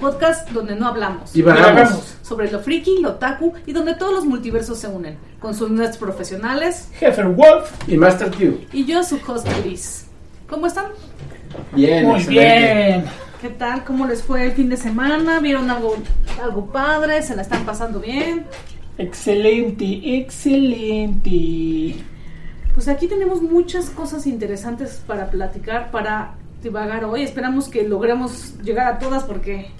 podcast donde no hablamos. Y vagamos. Sobre lo friki, lo taku y donde todos los multiversos se unen. Con sus nerds profesionales. Jefer Wolf. Y Master Q. Y yo, su host Gris. ¿Cómo están? Bien, Muy excelente. bien. ¿Qué tal? ¿Cómo les fue el fin de semana? ¿Vieron algo, algo padre? ¿Se la están pasando bien? Excelente, excelente. Pues aquí tenemos muchas cosas interesantes para platicar, para divagar hoy. Esperamos que logremos llegar a todas porque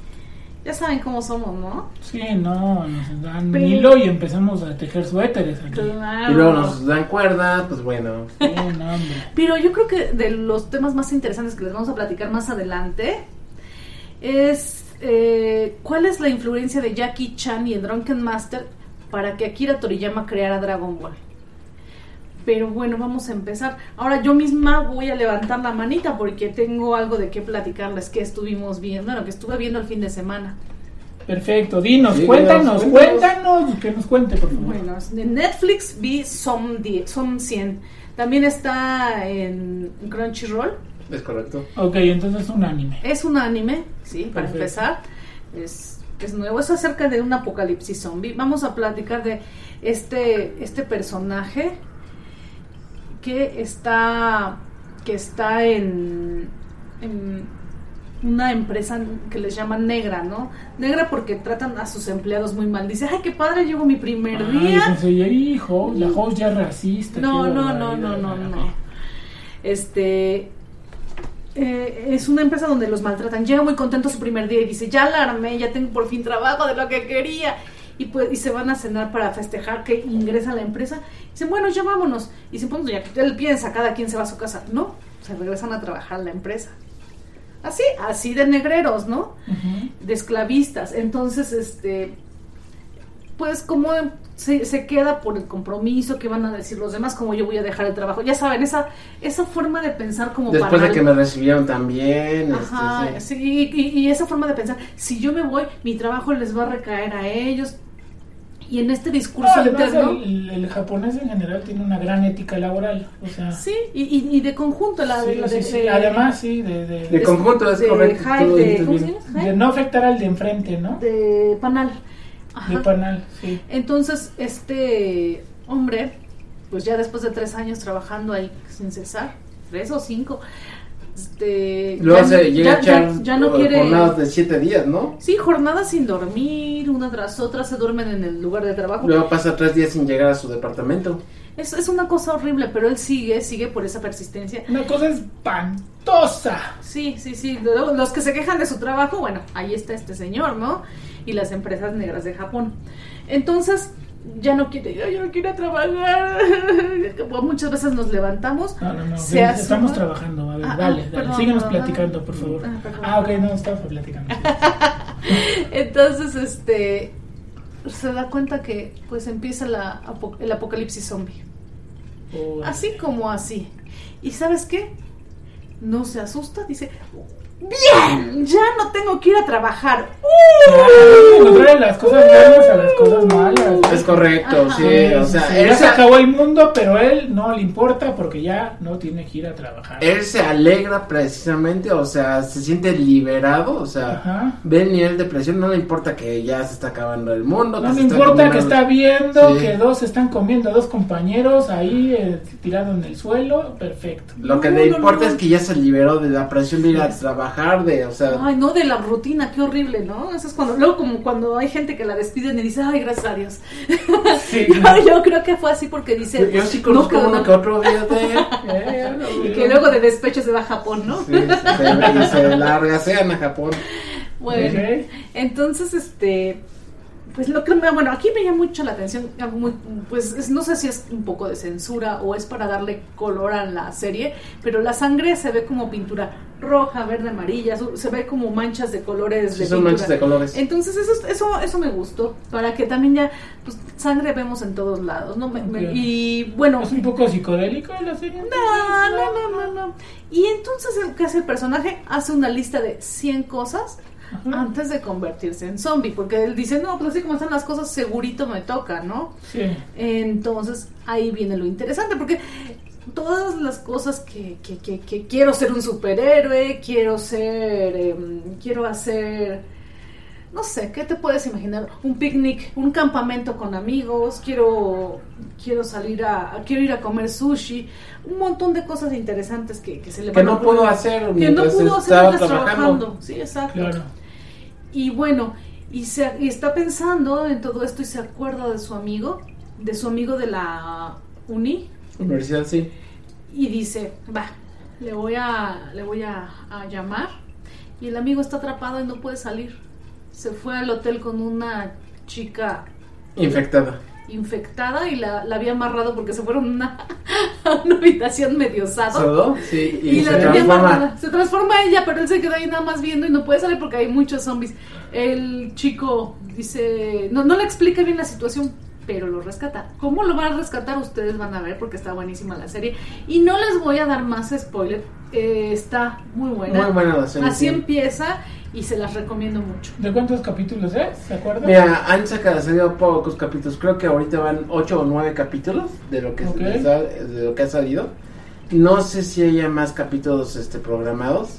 ya saben cómo somos, ¿no? Sí, no, nos dan Pero- hilo y empezamos a tejer suéteres aquí. Claro. Y luego nos dan cuerda, pues bueno. Sí, no, hombre. Pero yo creo que de los temas más interesantes que les vamos a platicar más adelante es eh, cuál es la influencia de Jackie Chan y el Drunken Master para que Akira Toriyama creara Dragon Ball. Pero bueno, vamos a empezar. Ahora yo misma voy a levantar la manita porque tengo algo de qué platicarles que estuvimos viendo, bueno, que estuve viendo el fin de semana. Perfecto, dinos, Sí, cuéntanos, cuéntanos, que nos cuente, por favor. Bueno, de Netflix vi Som, 10, Som 100. También está en Crunchyroll. Es correcto. Ok, entonces es un anime. Es un anime, sí, para empezar. Es, es nuevo, es acerca de un apocalipsis zombie. Vamos a platicar de este, este personaje que está, que está en, en una empresa que les llaman negra, ¿no? Negra porque tratan a sus empleados muy mal. Dice, ay, qué padre, llego mi primer día. pensé, hijo, la host ya es racista. No, no, no, no, no, no. Este eh, es una empresa donde los maltratan. Llega muy contento su primer día y dice, ya la armé, ya tengo por fin trabajo de lo que quería. Y, pues, y se van a cenar para festejar que ingresa a la empresa. Dicen, bueno, ya vámonos. Y dicen, pues ya él piensa, cada quien se va a su casa. No, se regresan a trabajar a la empresa. Así, así de negreros, ¿no? De esclavistas. Entonces, este, pues como se, se queda por el compromiso que van a decir los demás, como yo voy a dejar el trabajo. Ya saben, esa, esa forma de pensar como Después para de que me recibieron también. Ajá, este, sí. sí, y, y esa forma de pensar, si yo me voy, mi trabajo les va a recaer a ellos. Y en este discurso No, además, interno, el, el japonés en general tiene una gran ética laboral. O sea, sí, y, y- y de conjunto, la de, sí, la sí, de- sí. de- además, sí, de, de, De conjunto es de correcto. De- de no afectar al de enfrente, ¿no? de Panal. De Ajá. panal, sí. Entonces, este hombre, pues ya después de tres años trabajando ahí sin cesar, tres o cinco, este, Luego ya, se llega ya- a echar ya- ya no quiere... jornadas de siete días, ¿no? Sí, jornadas sin dormir, una tras otra, se duermen en el lugar de trabajo. Luego pasa tres días sin llegar a su departamento. Es, es una cosa horrible, pero él sigue, sigue por esa persistencia. Una cosa espantosa. Sí, sí, sí. Los que se quejan de su trabajo, bueno, ahí está este señor, ¿no? Y las empresas negras de Japón. Entonces, ya no quiere, ya, ya no quiere trabajar. Como Muchas veces nos levantamos. No, no, no. se estamos trabajando. A ver, Ah, dale, ah, dale. perdón, Síguenos perdón. platicando, por favor. Ah. Ah, ok, no, estamos platicando. Entonces, este se da cuenta que pues empieza la el apocalipsis zombie. Oh, Así como así. ¿Y sabes qué? No se asusta, dice, bien, ya no tengo que ir a trabajar. Contrario las cosas buenas a las cosas malas. Es correcto, Ajá. sí. O sea, sí, él ya se acabó el mundo, pero él no le importa porque ya no tiene que ir a trabajar. él se alegra precisamente, o sea, se siente liberado, o sea, Ajá. ve el nivel de presión, no le importa que ya se está acabando el mundo. No está importa que está viendo Sí. que dos están comiendo, dos compañeros ahí eh, tirados en el suelo, perfecto. Lo que No, le no, importa no. es que ya se liberó de la presión de ir a trabajar, de, o sea, Ay, no, de la rutina, qué horrible, ¿no? Eso es cuando, luego como cuando hay gente que la despiden y dice, ay, gracias a Dios. Sí, yo, yo creo que fue así porque dice, yo, yo sí conozco no, uno no. que otro Eh, Y que luego de despecho se va a Japón, ¿no? Sí, se, se larga, sean a Japón. Bueno, entonces, este, pues lo que me, bueno, aquí me llama mucho la atención, algo muy, pues es- no sé si es un poco de censura o es para darle color a la serie, pero la sangre se ve como pintura roja, verde, amarilla, se ve como manchas de colores Sí, de son pintura. manchas de colores. Entonces eso, eso, eso me gustó, para que también ya, pues sangre vemos en todos lados, ¿no? Me- y bueno, ¿Es un poco psicodélico la serie? no, no, no, no, no. Y entonces, ¿qué hace el personaje? Hace una lista de 100 cosas. Antes de convertirse en zombie, porque él dice, no, pues así como están las cosas, segurito me toca, ¿no? Sí. Entonces, ahí viene lo interesante, porque todas las cosas que, que, que, que quiero ser un superhéroe, quiero ser, em, quiero hacer no sé, ¿qué te puedes imaginar? Un picnic, un campamento con amigos, quiero quiero salir a, a- quiero ir a comer sushi, un montón de cosas interesantes que, que se le Que van a no pudo ocurrir. hacer que no pudo hacer trabajando. trabajando. Sí, exacto. Claro. Y bueno, y, se, y está pensando en todo esto y se acuerda de su amigo, de su amigo de la uni, Universidad, sí. y dice, va, le voy a, le voy a, a llamar. Y el amigo está atrapado y no puede salir. Se fue al hotel con una chica Infectada. Infectada y la, la había amarrado porque se fueron a una, a una habitación medio sado. Sí, y, Y, se la tenía amarrada. Se transforma ella, pero él se queda ahí nada más viendo y no puede salir porque hay muchos zombies. El chico dice, no, no le explica bien la situación, pero lo rescata. ¿Cómo lo van a rescatar? Ustedes van a ver porque está buenísima la serie. Y no les voy a dar más spoiler. eh, está muy buena. Muy buena la serie. Así sí. empieza y se las recomiendo mucho. ¿De cuántos capítulos es? ¿Se acuerda? Mira, han sacado, salido pocos capítulos. Creo que ahorita van 8 o 9 capítulos de lo que, ha, de lo que ha salido. No sé si haya más capítulos este, programados.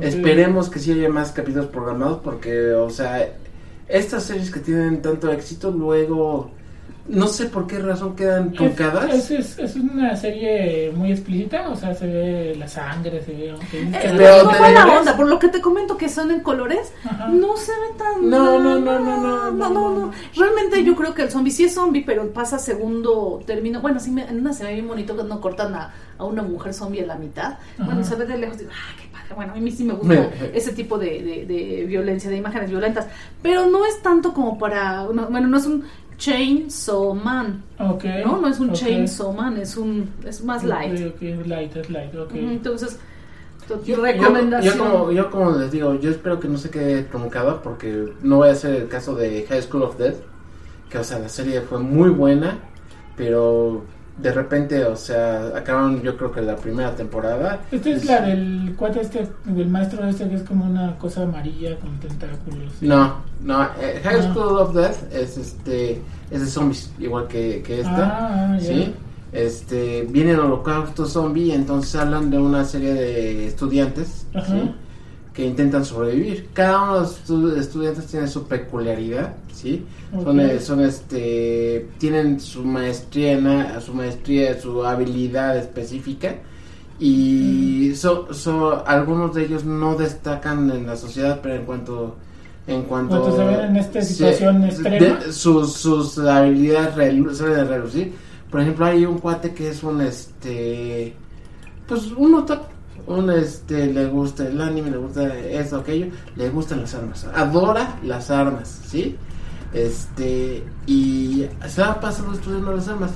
Esperemos que sí haya más capítulos programados porque, o sea, estas series que tienen tanto éxito luego, no sé por qué razón quedan truncadas. Es, es, es una serie muy explícita, o sea, se ve la sangre, se ve... aunque dice Eh, Pero te buena onda, por lo que te comento que son en colores, Ajá. no se ve tan. No, no, no, no, no, no, no, no. Realmente yo creo que el zombie sí es zombie, pero pasa segundo término. Bueno, sí, me- en una se ve bien bonito cuando cortan a, a una mujer zombie a la mitad. Bueno, Ajá. se ve de lejos, digo, ah, qué padre. Bueno, a mí sí me gusta ese tipo de, de, de violencia, de imágenes violentas. Pero no es tanto como para. no, bueno, no es un Chainsaw Man. Ok. No, no es un ok. Chainsaw Man, es un. Es más light. Ok, ok, es light, es light, Entonces, tu Yo, recomendación. yo como, yo como les digo, yo espero que no se quede truncada porque no vaya a ser el caso de High School of Death, que o sea, la serie fue muy buena, pero de repente, o sea, acabaron yo creo que la primera temporada. Esta es la del cuate este, del maestro este que es como una cosa amarilla con tentáculos. No, no, eh, High Ah. School of Death es este es de zombies, igual que, que esta. Ah, ya. ¿sí? Este, viene el holocausto zombie, entonces hablan de una serie de estudiantes, Ajá. ¿sí? Que intentan sobrevivir. Cada uno de los estu- estudiantes tiene su peculiaridad, ¿sí? Son, eh, son este, tienen su maestría, en su maestría, su habilidad específica y so- so- algunos de ellos no destacan en la sociedad, pero en cuanto en cuanto se ven en esta se- situación de- extrema. sus, sus habilidades salen a relucir. Por ejemplo, hay un cuate que es un este pues un otaku, un este le gusta el anime, le gusta esto, aquello, le gustan las armas, adora las armas, ¿sí? Este y se va pasando estudiando las armas.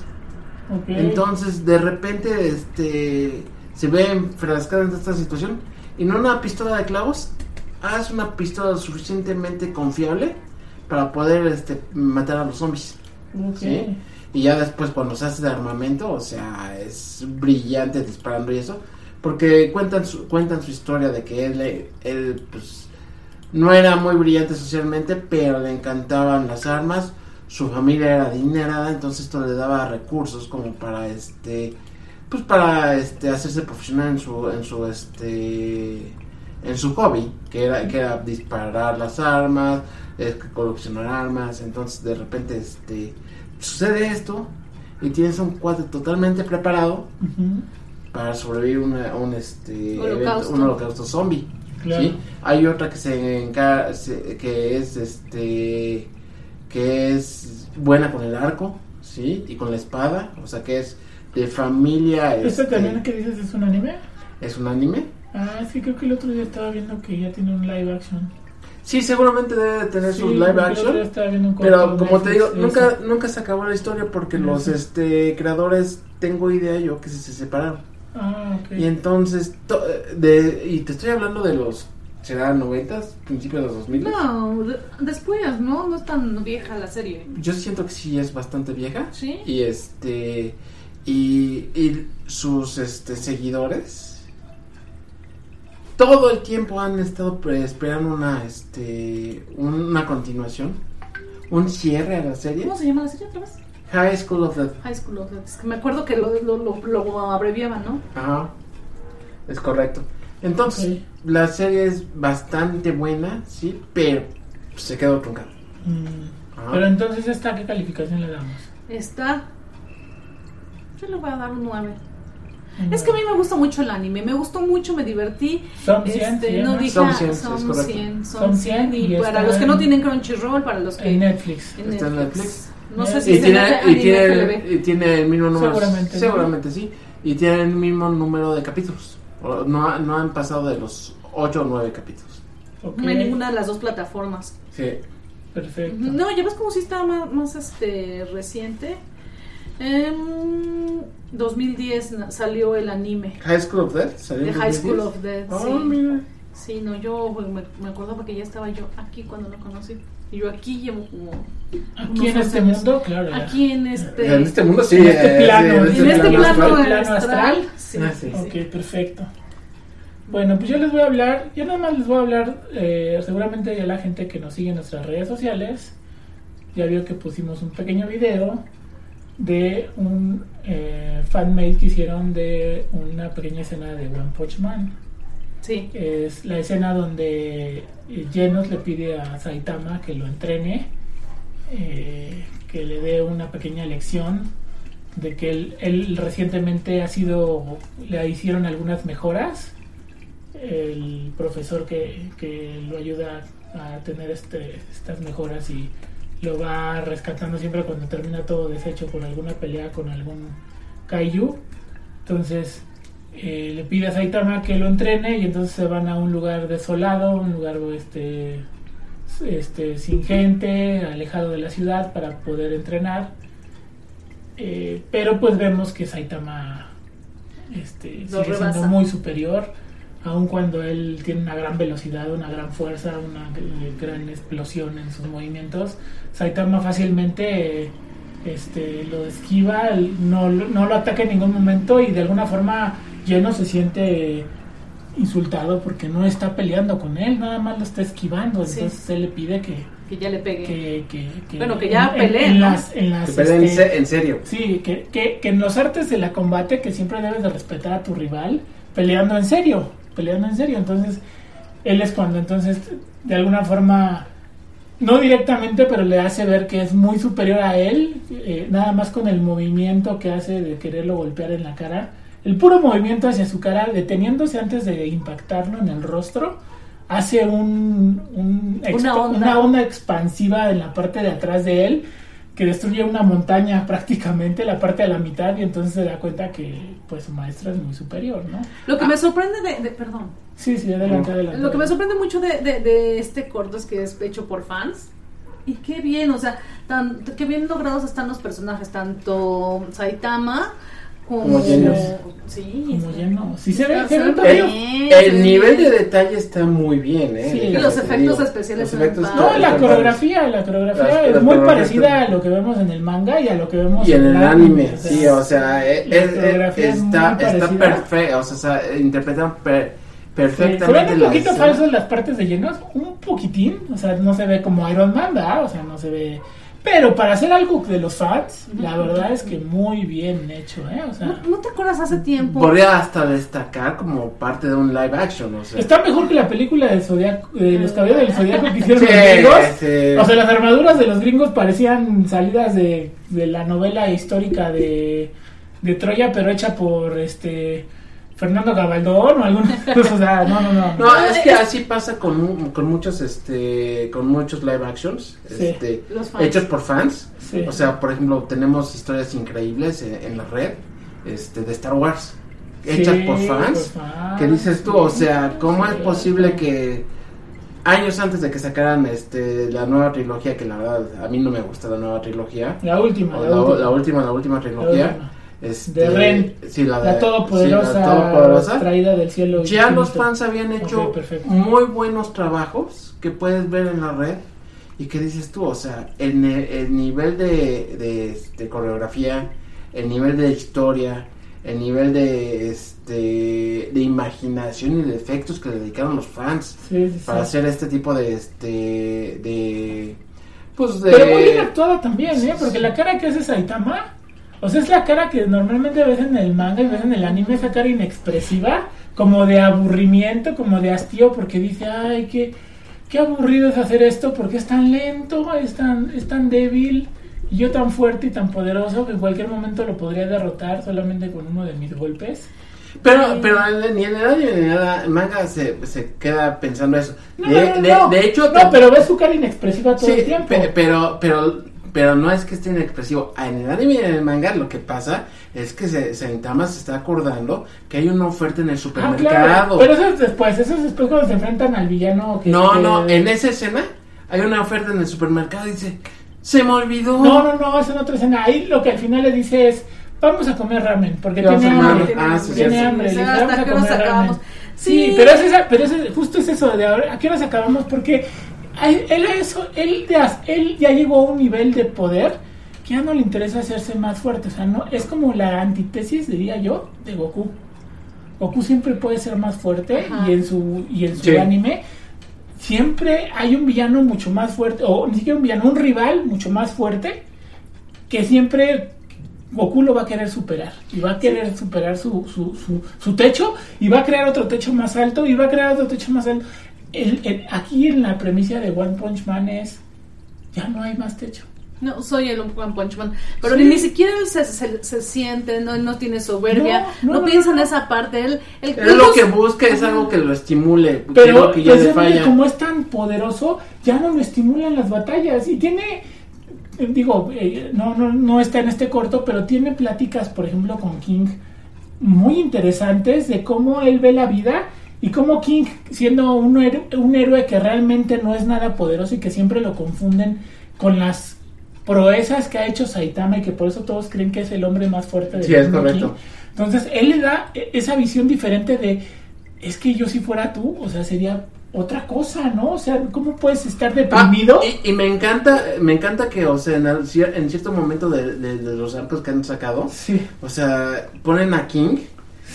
Entonces, de repente, este se ve enfrascado en esta situación y no una pistola de clavos, haz una pistola suficientemente confiable para poder este matar a los zombies. ¿sí? Y ya después cuando se hace de armamento, o sea, es brillante disparando y eso, porque cuentan su, cuentan su historia de que él, él pues, no era muy brillante socialmente, pero le encantaban las armas, su familia era adinerada, entonces esto le daba recursos como para este, pues para este hacerse profesional en su, en su este, en su hobby, que era, que era disparar las armas, coleccionar armas, entonces de repente este sucede esto y tienes un cuate totalmente preparado. Para sobrevivir una, un este Holocausto. evento- un holocausto zombie Claro. ¿sí? hay otra que se encarga que es este que es buena con el arco sí y con la espada o sea que es de familia ¿Este este, también que dices es un anime? es un anime Ah, sí, creo que el otro día estaba viendo que ya tiene un live action. sí seguramente debe de tener Sí, su live action Pero como te digo, nunca, eso. nunca se acabó la historia porque los este creadores, tengo idea yo que se, se separaron. Ah, ok. Y entonces, to- de, y te estoy hablando de los, ¿será 90, principios de los 2000? No, de- después, ¿no? No es tan vieja la serie. Yo siento que sí es bastante vieja. ¿Sí? Y este, y, y sus este, seguidores, todo el tiempo han estado pre- esperando una, este, una continuación, un cierre a la serie. ¿Cómo se llama la serie otra vez? High School of the High School of Death. Es que me acuerdo que lo, lo, lo, lo abreviaban, ¿no? Ajá, es correcto. Entonces, la serie es bastante buena, sí, pero se quedó truncado. Mm. Pero entonces, ¿esta qué calificación le damos? Está. Yo le voy a dar un 9. Un Es que a mí me gusta mucho el anime, me gustó mucho, me divertí. Son 100, Este, se no llama. dije, Son ah, 100, son es correcto. 100, son Son 100. 100 Y y para los que no en- tienen Crunchyroll, para los que. En Netflix. en Está en Netflix. No sé si Y se tiene, y, tiene, FLV. y tiene el mismo número. Seguramente, ¿no? Seguramente sí. Y tiene el mismo número de capítulos. No, no han pasado de los 8 o 9 capítulos. Ok, No hay ninguna de las dos plataformas. Sí. Perfecto. No, ya ves como si está más, más este reciente. En 2010 na- salió el anime High School of Death. ¿salió de en High 2010? School of Death. Oh, sí. mira. Sí, no, yo me, me acuerdo porque ya estaba yo aquí cuando lo conocí. Y yo aquí llevo como. Aquí en este años. mundo, claro. ya. Aquí en este. En este mundo sí. En este eh, plano, sí, en en este plano plano, astral. Sí, Ah, sí, sí. sí. Ok, perfecto. Bueno, pues yo les voy a hablar, yo nada más les voy a hablar, eh, seguramente ya la gente que nos sigue en nuestras redes sociales, ya vio que pusimos un pequeño video de un eh, fanmade que hicieron de una pequeña escena de One Punch Man. Sí. Es la escena donde eh, Genos le pide a Saitama que lo entrene, eh, que le dé una pequeña lección de que él, él recientemente ha sido, le hicieron algunas mejoras. El profesor que, que lo ayuda a tener este, estas mejoras y lo va rescatando siempre cuando termina todo deshecho por alguna pelea con algún kaiju. Entonces eh, le pide a Saitama que lo entrene y entonces se van a un lugar desolado, un lugar este, este sin gente, alejado de la ciudad para poder entrenar. Eh, pero pues vemos que Saitama este, sigue rebasa. siendo muy superior, aun cuando él tiene una gran velocidad, una gran fuerza, una eh, gran explosión en sus movimientos. Saitama fácilmente este, lo esquiva, no, no lo ataca en ningún momento y de alguna forma Lleno se siente insultado porque no está peleando con él, nada más lo está esquivando. Sí. Entonces él le pide que, Que ya le pegué. que, que, que- Bueno, que ya en- en- peleen, en ¿no? las, en las, Que peleen este, en serio. Sí, que, que, que en los artes de la combate que siempre debes de respetar a tu rival peleando en serio, peleando en serio. Entonces, él es cuando entonces de alguna forma, no directamente, pero le hace ver que es muy superior a él, eh, nada más con el movimiento que hace de quererlo golpear en la cara. El puro movimiento hacia su cara, deteniéndose antes de impactarlo en el rostro, hace un, un Una onda. una onda expansiva en la parte de atrás de él que destruye una montaña prácticamente, la parte de la mitad, y entonces se da cuenta que pues su maestra es muy superior, ¿no? Lo que me sorprende de, de- Perdón. Sí, sí, adelante, adelante. Lo que me sorprende mucho de, de- de este corto es que es hecho por fans. Y qué bien, o sea, tan, qué bien logrados están los personajes, tanto Saitama como, Genos. Sí, Como está- lleno. Sí se ve, se ve El nivel de detalle está muy bien, ¿eh? Sí. Y los efectos digo. especiales Los efectos. No, la coreografía, la coreografía Las- es las muy parecida a lo que vemos en el manga y a lo que vemos Y en el anime, sí, o sea, la es- es- coreografía es está, está perfecto, o sea, interpretan per- Sí, perfectamente se ven un poquito escena. falsos las partes de llenos, un poquitín, o sea, no se ve como Iron Man, ¿verdad? O sea, no se ve... Pero para hacer algo de los fans, la verdad es que muy bien hecho, ¿eh? O sea, ¿No, no te acuerdas hace tiempo? Podría hasta destacar como parte de un live action, o sea. está mejor que la película de Zodiaco, de los caballeros del Zodiaco que hicieron Sí, los gringos. sí. O sea, las armaduras de los gringos parecían salidas de, de la novela histórica de, de Troya, pero hecha por este Fernando Gabaldón o alguna cosa. O sea, no, no, no. No, es que así pasa con, con muchos este con muchos live actions Sí. este, hechos por fans. Sí. O sea, por ejemplo, tenemos historias increíbles en, en la red este de Star Wars hechas Sí, por fans. por fans, que dices tú, o sea, ¿cómo sí. es posible que años antes de que sacaran este la nueva trilogía que la verdad a mí no me gusta la nueva trilogía La última, la, la, última. la última la última trilogía última. Este, De Ren. sí, la, La de- todopoderosa, sí, la todopoderosa. traída del cielo. Ya los fans habían hecho Ok, perfecto. muy buenos trabajos que puedes ver en la red y que dices tú, o sea, el, el nivel de, de, este, coreografía, el nivel de historia, el nivel de este de imaginación y de efectos que le dedicaron los fans Sí, sí, sí. para hacer este tipo de este de pues de Pero muy bien actuada también, ¿eh? Porque la cara que hace Saitama, o sea, es la cara que normalmente ves en el manga y ves en el anime, esa cara inexpresiva, como de aburrimiento, como de hastío, porque dice, ay, qué, qué aburrido es hacer esto porque es tan lento, es tan, es tan débil y yo tan fuerte y tan poderoso que en cualquier momento lo podría derrotar solamente con uno de mis golpes. Pero, pero ni en el anime ni en el manga se, se queda pensando eso. No, de, no, no, de- hecho, no, pero ves su cara inexpresiva todo Sí, el tiempo. pe- pero, pero, pero no es que esté inexpresivo. En el anime y en el manga lo que pasa es que se, Saitama se está acordando que hay una oferta en el Ah, supermercado. claro. Pero eso es después, eso es después cuando se enfrentan al villano que no, que- no, en esa escena hay una oferta en el supermercado y dice, se me olvidó. No, no, no, es en otra escena. Ahí lo que al final le dice es, vamos a comer ramen, porque tiene a comer hambre. ramen. Ah, sí, tiene hambre. Sí, "Vamos a nos comer acabamos". ramen". Sí. Sí, pero, es esa, pero es, justo es eso de ahora, ¿a qué horas acabamos? Porque él, él, eso, él, ya- él ya llegó a un nivel de poder que ya no le interesa hacerse más fuerte. O sea, no es como la antítesis, diría yo, de Goku. Goku siempre puede ser más fuerte Ajá. y en su, y en su Sí. anime siempre hay un villano mucho más fuerte, o ni siquiera un villano, un rival mucho más fuerte que siempre Goku lo va a querer superar y va a querer superar su, su, su, su techo y va a crear otro techo más alto y va a crear otro techo más alto. El- el- aquí en la premisa de One Punch Man es ya no hay más techo. No, soy el One Punch Man. Pero Sí. ni siquiera él se, se, se siente, no, no tiene soberbia, No, no, no, piensa no, en esa parte. Él, él- Él lo que busca es algo que lo estimule, Pero que ya le precisamente falla. como es tan poderoso, ya no lo estimulan las batallas y tiene, eh, digo, eh, no, no, no está en este corto, pero tiene pláticas, por ejemplo, con King muy interesantes de cómo él ve la vida y cómo King, siendo un, héroe- un héroe que realmente no es nada poderoso y que siempre lo confunden con las proezas que ha hecho Saitama y que por eso todos creen que es el hombre más fuerte del Sí, es correcto. King. Entonces, él le da e- esa visión diferente de, es que yo si fuera tú, o sea, sería otra cosa, ¿no? O sea, ¿cómo puedes estar Ah, deprimido? y, y me encanta, me encanta que, o sea, en, cierto momento de, de- de los arcos que han sacado, Sí, o sea, ponen a King,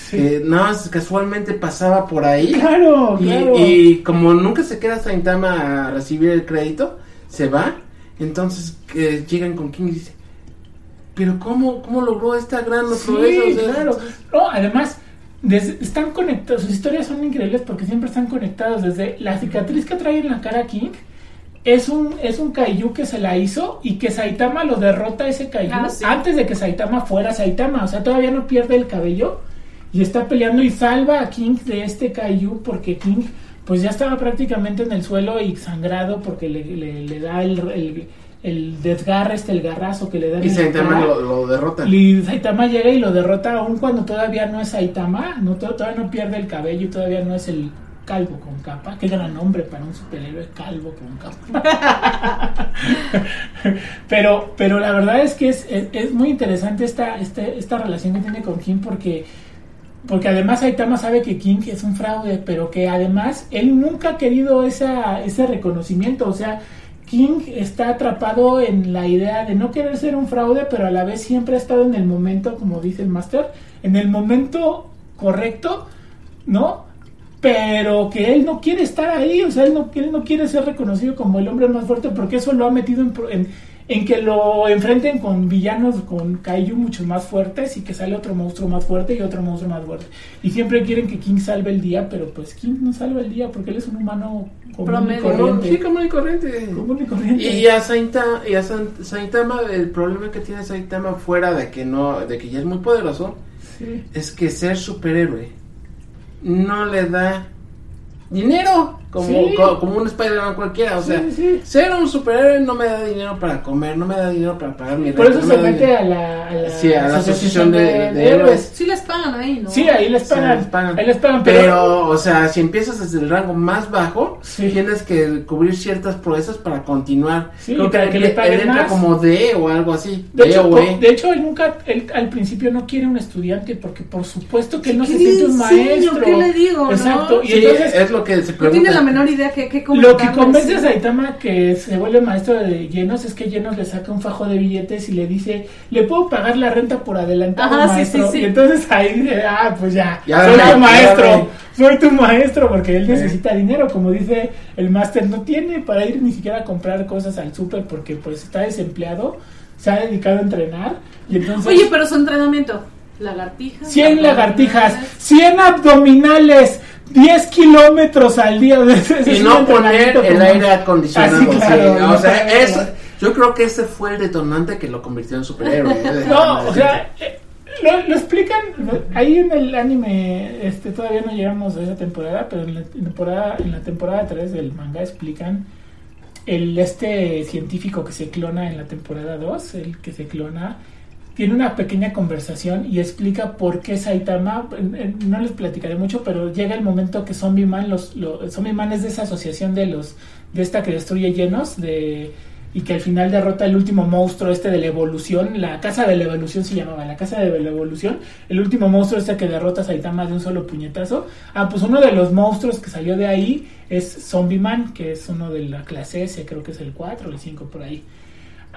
sí. que nada más casualmente pasaba por ahí. claro, Y, claro. y como nunca se queda Saitama a recibir el crédito, se va. Entonces llegan con King y dice, pero cómo, cómo logró esta gran Sí, proeza?" O sea, claro. No, además, desde- están conectados, sus historias son increíbles porque siempre están conectados. Desde la cicatriz que trae en la cara King, es un, es un Kaiju que se la hizo y que Saitama lo derrota ese Kaiju Ah, sí. antes de que Saitama fuera Saitama. O sea, todavía no pierde el cabello y está peleando y salva a King de este Kaiju porque King pues ya estaba prácticamente en el suelo y sangrado porque le, le- le da el, el, el desgarre, este, el garrazo que le da Y Saitama lo, lo derrota. Y Saitama llega y lo derrota aún cuando todavía no es Saitama, no, to- todavía no pierde el cabello y todavía no es el calvo con capa. Qué gran nombre para un superhéroe calvo con capa. pero, pero la verdad es que es, es, es muy interesante esta, este- esta relación que tiene con King porque, porque además Saitama sabe que King es un fraude, pero que además él nunca ha querido esa, ese reconocimiento. O sea, King está atrapado en la idea de no querer ser un fraude, pero a la vez siempre ha estado en el momento, como dice el máster, en el momento correcto, ¿no? Pero que él no quiere estar ahí, o sea, él no, él no quiere ser reconocido como el hombre más fuerte porque eso lo ha metido en, en, en que lo enfrenten con villanos, con Kaiju mucho más fuertes y que sale otro monstruo más fuerte y otro monstruo más fuerte. Y siempre quieren que King salve el día, pero pues King no salva el día porque él es un humano común y corriente. sí, común y corriente. Común y corriente. Y a Saitama, y a San- Saitama, el problema que tiene Saitama fuera de que no, de que ya es muy poderoso, Sí. es que ser superhéroe no le da dinero como, Sí. co- como un Spider-Man cualquiera. O sea, Sí, sí. ser un superhéroe no me da dinero para comer, no me da dinero para pagar mi Por eso no se mete dinero- a la, a la, Sí, a la asociación de- de héroes. Sí les pagan ahí, ¿no? Sí, ahí les Sí, pagan. les pagan. Ahí les pagan, pero, Pero, o sea, si empiezas desde el rango más bajo, Sí. tienes que cubrir ciertas proezas para continuar. Sí, Creo para él- que le él paguen entra más. como D o algo así. de D hecho, o E. de hecho, él nunca, él al principio no quiere un estudiante porque por supuesto que él no ¿Qué se siente un maestro. ¿Qué le digo, no? Exacto. Y Sí, entonces es lo que se pregunta. La menor idea que, que Lo que convence a Saitama que se vuelve maestro de Llenos es que Llenos le saca un fajo de billetes y le dice, le puedo pagar la renta por adelantado, Ajá, maestro. sí, sí. Y entonces ahí dice, ah, pues ya, Ya soy tu maestro, soy tu maestro, porque él necesita dinero, como dice el máster, no tiene para ir ni siquiera a comprar cosas al súper porque pues está desempleado, se ha dedicado a entrenar y entonces... Oye, pero su entrenamiento. Lagartijas. 100 abdominales. lagartijas, 100 abdominales, 10 kilómetros al día. Ese Y no poner el como- aire acondicionado. Así, claro, sí. no o sea, eso, yo creo que ese fue el detonante que lo convirtió en superhéroe. No, o sea, eh, lo, lo explican lo- ahí en el anime, este todavía no llegamos a esa temporada, pero en la temporada en la temporada 3 del manga explican el este científico que se clona en la temporada 2, el que se clona tiene una pequeña conversación y explica por qué Saitama, no les platicaré mucho, pero llega el momento que Zombie Man, los, lo- Zombie Man es de esa asociación de los, de esta que destruye llenos, de, y que al final derrota el último monstruo este de la evolución, la casa de la evolución se llamaba, la casa de la evolución, el último monstruo este que derrota a Saitama de un solo puñetazo. Ah, pues uno de los monstruos que salió de ahí es Zombie Man, que es uno de la clase S, creo que es el 4 o el 5 por ahí.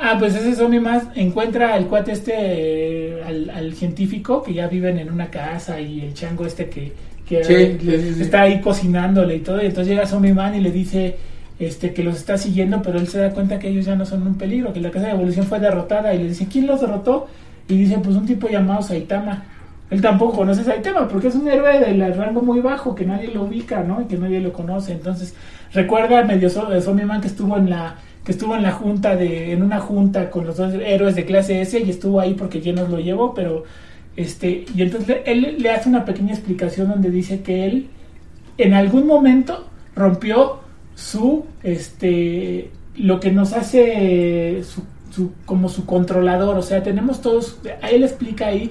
Ah, pues ese zombie más encuentra al cuate este, eh, al, al científico que ya viven en una casa y el chango este que, que Sí, eh, sí, sí, sí. está ahí cocinándole y todo. Y entonces llega Zombie Man y le dice este que los está siguiendo, pero él se da cuenta que ellos ya no son un peligro, que la casa de evolución fue derrotada. Y le dice, ¿quién los derrotó? Y dice, pues un tipo llamado Saitama. Él tampoco conoce a Saitama porque es un héroe del rango muy bajo, que nadie lo ubica, ¿no? Y que nadie lo conoce. Entonces, recuerda medio de Zombie Man que estuvo en la que estuvo en la junta de en una junta con los dos héroes de clase S y estuvo ahí porque Llenos lo llevó, pero este y entonces él le hace una pequeña explicación donde dice que él en algún momento rompió su este lo que nos hace su, su- como su controlador, o sea, tenemos todos él explica ahí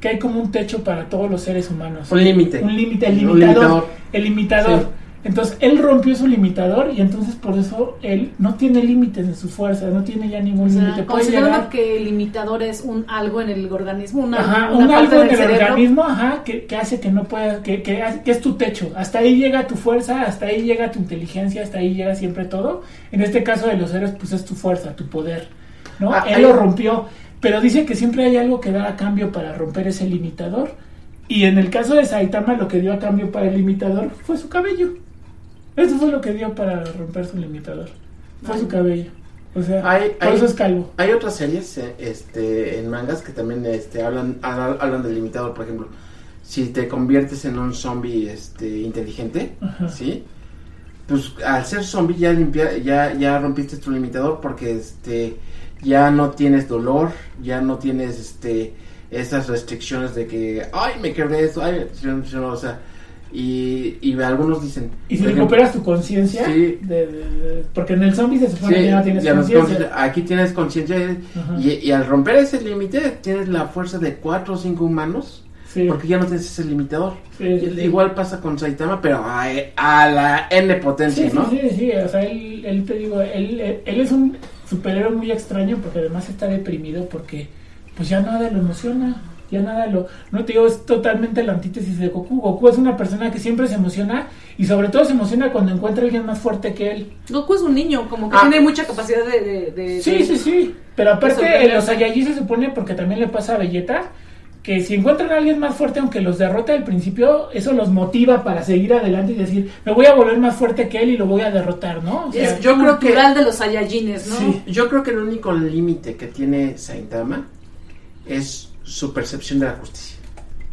que hay como un techo para todos los seres humanos. Un límite. Un límite, el limitador. limitador. El limitador. Sí. Entonces él rompió su limitador y entonces por eso él no tiene límites en su fuerza, no tiene ya ningún O sea, límite. Considerando llegar- que el limitador es un algo en el organismo, una, Ajá, una un parte algo del en el cerebro. organismo ajá, que, que hace que no pueda, que, que, hace- que es tu techo. Hasta ahí llega tu fuerza, hasta ahí llega tu inteligencia, hasta ahí llega siempre todo. En este caso de los héroes, pues es tu fuerza, tu poder. ¿no? Ah, Él lo rompió, pero dice que siempre hay algo que da a cambio para romper ese limitador. Y en el caso de Saitama, lo que dio a cambio para el limitador fue su cabello. Eso fue lo que dio para romper su limitador. Fue su cabello. O sea, Hay- por hay- eso es calvo. Hay otras series este, en mangas que también este, hablan, hablan, del limitador, por ejemplo. Si te conviertes en un zombie este, inteligente, Ajá. ¿sí? Pues al ser zombie ya, limpia, ya, ya rompiste tu limitador porque este, ya no tienes dolor, ya no tienes este, esas restricciones de que, ay, me quebré esto, ay, sino- sino, o sea, y, y algunos dicen... Y si ejemplo, recuperas tu conciencia, Sí. de- porque en el zombie se supone Sí, que ya no tienes no conciencia. aquí tienes conciencia y, y al romper ese límite tienes la fuerza de cuatro o cinco humanos Sí, porque ya no tienes ese limitador. Igual pasa con Saitama, pero a, a la N potencia, Sí, sí, ¿no? sí, sí, o sea, él, él te digo, él, él, él es un superhéroe muy extraño porque además está deprimido porque pues ya nada lo emociona, ya nada lo... No te digo, es totalmente la antítesis de Goku. Goku es una persona que siempre se emociona y sobre todo se emociona cuando encuentra a alguien más fuerte que él. Goku es un niño, como que Ah. tiene mucha capacidad de... de, de- Sí, de- sí, sí. Pero aparte, los Saiyajin se supone, porque también le pasa a Vegeta, que si encuentran a alguien más fuerte, aunque los derrote al principio, eso los motiva para seguir adelante y decir, me voy a volver más fuerte que él y lo voy a derrotar, ¿no? O sea, Es- yo creo que- de los Saiyajines, ¿no? Sí. Yo creo que el único límite que tiene Saitama es su percepción de la justicia.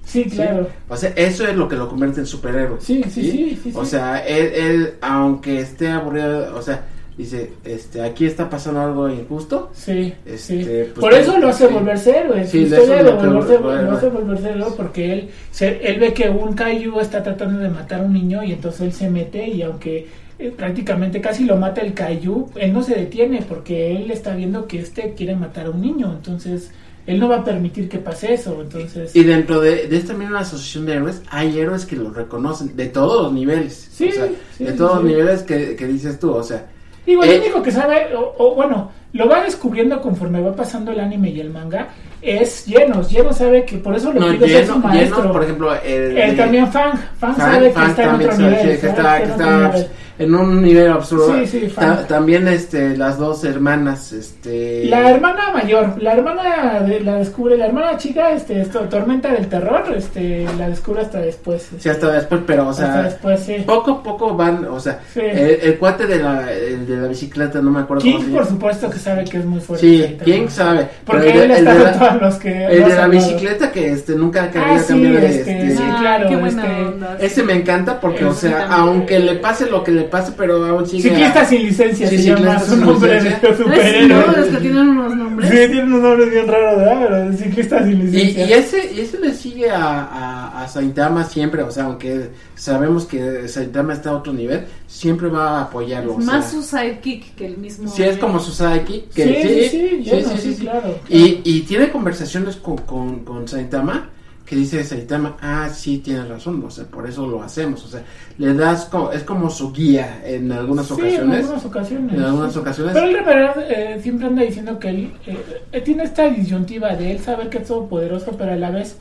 sí, ¿sí? claro. O sea, eso es lo que lo convierte en superhéroe. Sí, sí, sí, sí, O sí. sea, él, él, aunque esté aburrido, o sea, dice, este, aquí está pasando algo injusto. Sí, Este, sí. pues, Por eso lo hace sí. volverse héroe. Sí, de eso lo, volverse- hace volverse héroe porque él, se- él ve que un Kaiju está tratando de matar a un niño y entonces él se mete y aunque eh, prácticamente casi lo mata el Kaiju, él no se detiene porque él está viendo que este quiere matar a un niño. Entonces él no va a permitir que pase eso. Entonces... Y dentro de, de esta misma asociación de héroes, hay héroes que los reconocen de todos los niveles. Sí, o sea, sí, de sí, todos los sí. niveles que, que dices tú, o sea. Digo, el Eh, único que sabe, o, o bueno, lo va descubriendo conforme va pasando el anime y el manga, es Llenos. Llenos sabe que por eso le No, pide ser lleno, su maestro. lleno, por ejemplo, el. Eh, también Fang. Fang, Fan- sabe que está en también otro sabe nivel. que sabe está, que que está está, en otro nivel. en un nivel absurdo. Sí, sí, Ta- también este, las dos hermanas, este. La hermana mayor, la hermana de- la descubre, la hermana chica, este, esto, Tormenta del Terror, este, la descubre hasta después. Sí, hasta después, pero, o hasta sea. después, sí. Poco a poco van, o sea, el, el cuate de la, el de la bicicleta, no me acuerdo King, cómo se por supuesto que sabe que es muy fuerte. Sí, quién sabe. Porque Pero él el, está de en la, todos los que. el de hemos la hablado. bicicleta que este nunca quería Ah, sí, cambiar de este, este, sí, Ah, claro, qué buena este, onda. Ese me encanta porque, o sea, aunque le pase lo que le pase, pero aún sigue. Ciclista a- sin licencia Sí, se ciclista llama su sin nombre de licencia. ¿Ves? superhéroe. No, los que tienen unos nombres. Sí, tiene unos nombres bien raros, ¿verdad? Pero ciclista sin Y, licencia. y ese, y ese le sigue a, a, a Saitama siempre, o sea, aunque sabemos que Saitama está a otro nivel, siempre va a apoyarlo. o Más sea, su sidekick que el mismo. Sí, es como su sidekick. Que, Sí, sí, sí, lleno, sí, claro, Y, y tiene conversaciones con, con, con Saitama que dice Saitama, ah, sí, tienes razón, o sea, por eso lo hacemos, o sea, le das, como, es como su guía en algunas Sí, en ocasiones. algunas ocasiones. En algunas sí. ocasiones. Pero él, de verdad, eh, siempre anda diciendo que él eh, eh, tiene esta disyuntiva de él saber que es todopoderoso, pero a la vez,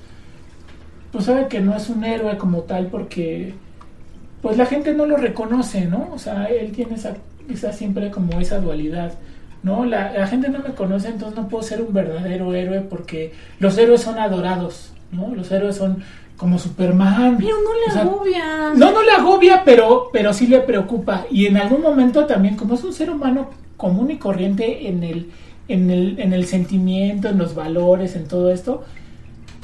pues sabe que no es un héroe como tal porque, pues la gente no lo reconoce, ¿no? O sea, él tiene esa, esa siempre como esa dualidad. ¿no? La, la gente no me conoce, entonces no puedo ser un verdadero héroe porque los héroes son adorados, ¿no? Los héroes son como Superman. Pero no le O sea, agobia. no, no le agobia, pero, pero sí le preocupa. Y en algún momento también, como es un ser humano común y corriente en el, en el, en el sentimiento, en los valores, en todo esto,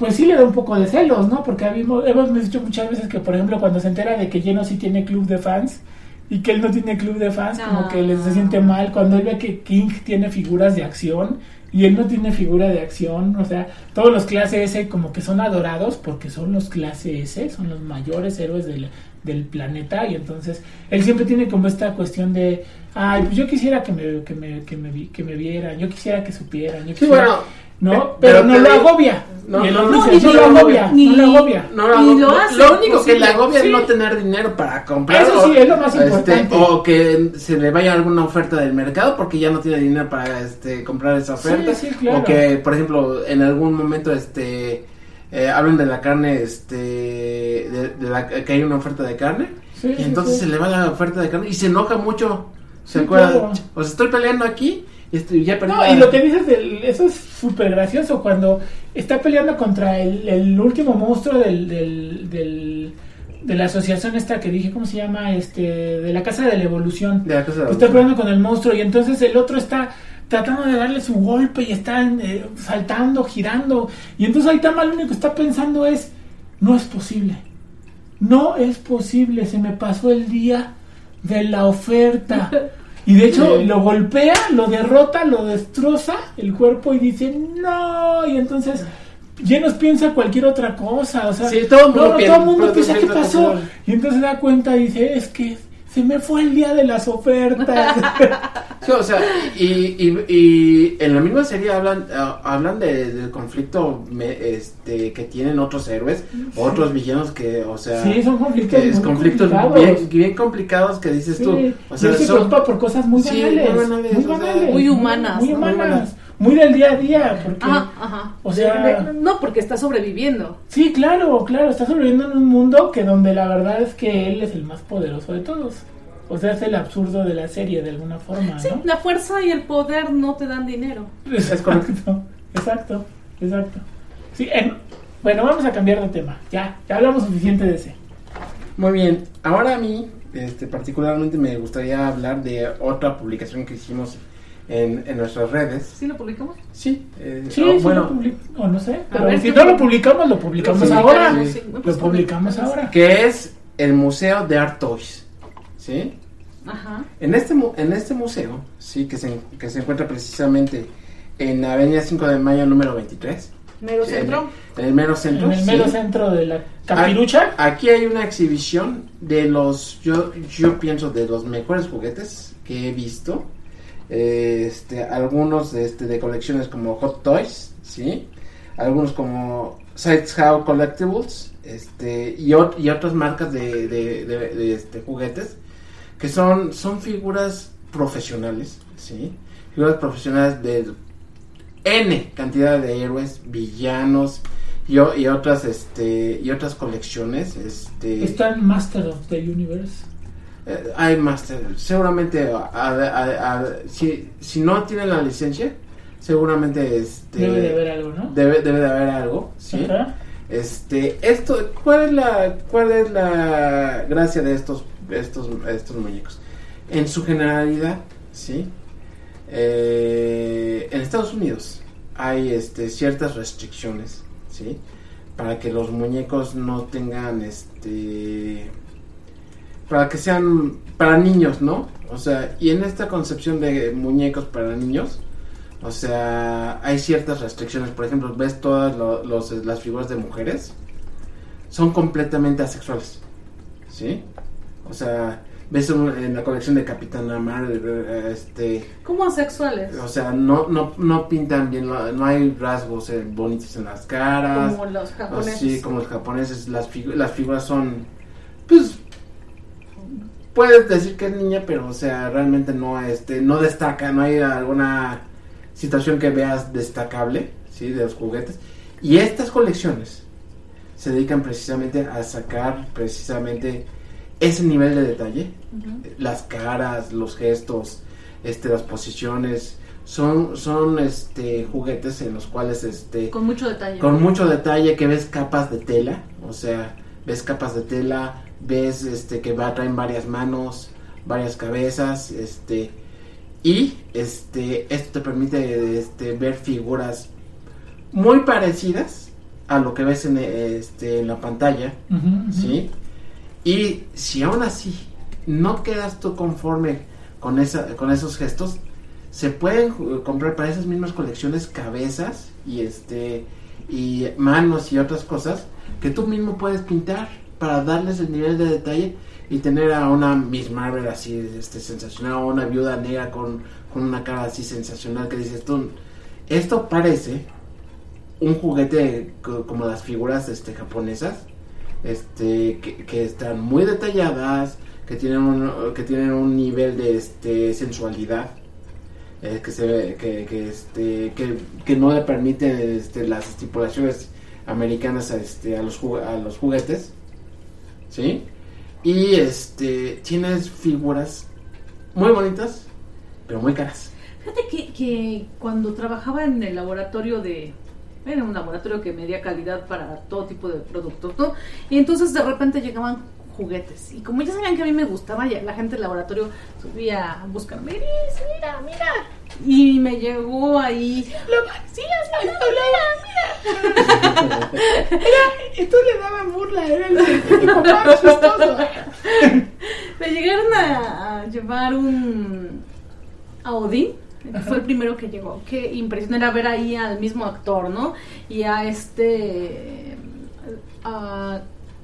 pues sí le da un poco de celos, ¿no? Porque habíamos- hemos dicho muchas veces que, por ejemplo, cuando se entera de que Lleno sí tiene club de fans y que él no tiene club de fans, como que les se siente mal cuando él ve que King tiene figuras de acción y él no tiene figura de acción, o sea, todos los clase S como que son adorados porque son los clase S, son los mayores héroes del, del planeta y entonces él siempre tiene como esta cuestión de, ay, pues yo quisiera que me, que me, que me, vi- que me vieran, yo quisiera que supieran, yo Sí, quisiera... bueno. ¿No? Pe- Pero, no lo agobia. No, ni lo agobia, ni- lo agobia. No, lo hace, lo único que le agobia es no tener dinero para comprar. Eso sí, es lo más este, importante. o que se le vaya alguna oferta del mercado porque ya no tiene dinero para este, comprar esa oferta. O que, por ejemplo, en algún momento este eh, hablan de la carne, este, de, de la, que hay una oferta de carne. Y entonces se le va la oferta de carne y se enoja mucho. ¿Se Sí, acuerda? claro. O sea, estoy peleando aquí ya No, y lo que dices, del, eso es súper gracioso, cuando está peleando contra el, el último monstruo del, del, del- de la asociación esta que dije, ¿cómo se llama? este De la Casa de la Evolución. de la cosa de la que está peleando con el monstruo y entonces el otro está tratando de darle su golpe y está eh, saltando, girando. Y entonces Aitama lo único que está pensando es, no es posible. No es posible, se me pasó el día de la oferta. Y de hecho Sí. lo golpea, lo derrota, lo destroza el cuerpo y dice, no. Y entonces Llenos piensa cualquier otra cosa. O sea, Sí, todo el mundo no, no, piensa- todo el mundo piensa, ¿qué pasó? Y entonces da cuenta y dice, es que se me fue el día de las ofertas. Sí, o sea, y, y, y en la misma serie hablan ah, hablan de- del conflicto me- este que tienen otros héroes, otros villanos que, o sea, sí, son conflictos que es muy conflictos complicados. bien, bien complicados que dices Sí, tú, y o sea, se son- preocupa por cosas muy Sí, banales, muy banales, muy, o sea, banales, muy humanas, muy ¿no? humanas, Muy humanas. Muy del día a día, porque Ajá, ajá. O sea- De- de- no, porque está sobreviviendo. sí, claro, claro, está sobreviviendo en un mundo que donde la verdad es que él es el más poderoso de todos. O sea, es el absurdo de la serie de alguna forma, Sí, ¿no? la fuerza y el poder no te dan dinero. Exacto, exacto, exacto. Sí, en- bueno, vamos a cambiar de tema. Ya, ya hablamos suficiente de ese. Muy bien, ahora a mí, este, particularmente me gustaría hablar de otra publicación que hicimos en, en nuestras redes. ¿Sí lo publicamos? Sí, eh, Sí, oh, sí bueno, lo public- no sé, pero ver, si ¿qué no lo public- publicamos, lo publicamos Lo ahora. sí. Lo Pues, publicamos ahora. que es el Museo de Art Toys, ¿sí? Ajá. En este, mu- en este museo, sí, que se, que se encuentra precisamente en Avenida 5 de Mayo número 23, Mero en, centro. en el mero centro. En el mero sí. centro de la capirucha. Aquí hay una exhibición de los, yo, yo pienso, de los mejores juguetes que he visto. Este, algunos este, de colecciones como Hot Toys, ¿sí? Algunos como Sites How Collectibles, este, y, ot- y otras marcas de, de- de- este, juguetes que son, son figuras profesionales, ¿sí? Figuras profesionales de N cantidad de héroes, villanos y, y otras este y otras colecciones, este Está Master of the Universe. Eh, hay más, seguramente a- a- a- si, si no tienen la licencia, seguramente este Debe de haber algo, ¿no? debe, debe de haber algo, ¿sí? Ajá. Este, esto, ¿cuál es la, cuál es la gracia de estos, estos, estos muñecos? En su generalidad, ¿sí? eh, en Estados Unidos hay este, ciertas restricciones, ¿sí? Para que los muñecos no tengan, este, para que sean para niños, ¿no? O sea, y en esta concepción de muñecos para niños, o sea, hay ciertas restricciones. Por ejemplo, ves todas lo- los- las figuras de mujeres, son completamente asexuales, ¿sí? O sea, ves en la colección de Capitana Marvel, eh, este, ¿Cómo asexuales? o sea, no, no, no pintan bien, no, hay rasgos bonitos en las caras. Como los japoneses. Sí, como los japoneses, las, figu- las figuras son, pues, puedes decir que es niña, pero, o sea, realmente no, este, no destaca, no hay alguna situación que veas destacable, ¿sí? De los juguetes. Y estas colecciones se dedican precisamente a sacar precisamente ese nivel de detalle, las caras, los gestos, este, las posiciones, son, son, este, juguetes en los cuales, este, Con mucho detalle. con mucho detalle que ves capas de tela, o sea, ves capas de tela, ves este que va traen varias manos, varias cabezas, este y este esto te permite este ver figuras muy parecidas a lo que ves en este en la pantalla. ¿sí? Y si aún así no quedas tú conforme con esa con esos gestos, se pueden comprar para esas mismas colecciones cabezas y este y manos y otras cosas que tú mismo puedes pintar para darles el nivel de detalle y tener a una Miss Marvel así este sensacional o una viuda negra con, con una cara así sensacional que dices tú esto parece un juguete co- como las figuras este japonesas este que, están muy detalladas que tienen un, que tienen un nivel de este sensualidad eh, que se que, que este que, que no le permite este, las estipulaciones americanas este a los a los juguetes sí y este tienes figuras muy bonitas pero muy caras Fíjate que, que cuando trabajaba en el laboratorio de... Era un laboratorio que medía calidad para todo tipo de productos, ¿no? Y entonces de repente llegaban juguetes. Y como ya sabían que a mí me gustaba, ya la gente del laboratorio subía a buscarme. "Iris, mira, mira. Y me llegó ahí. Sí, así, mira, Y tú le dabas burla, era el científico más chistoso. Me llegaron a, a llevar un a Odín, fue el primero que llegó. Qué impresión era ver ahí al mismo actor, ¿no? Y a este a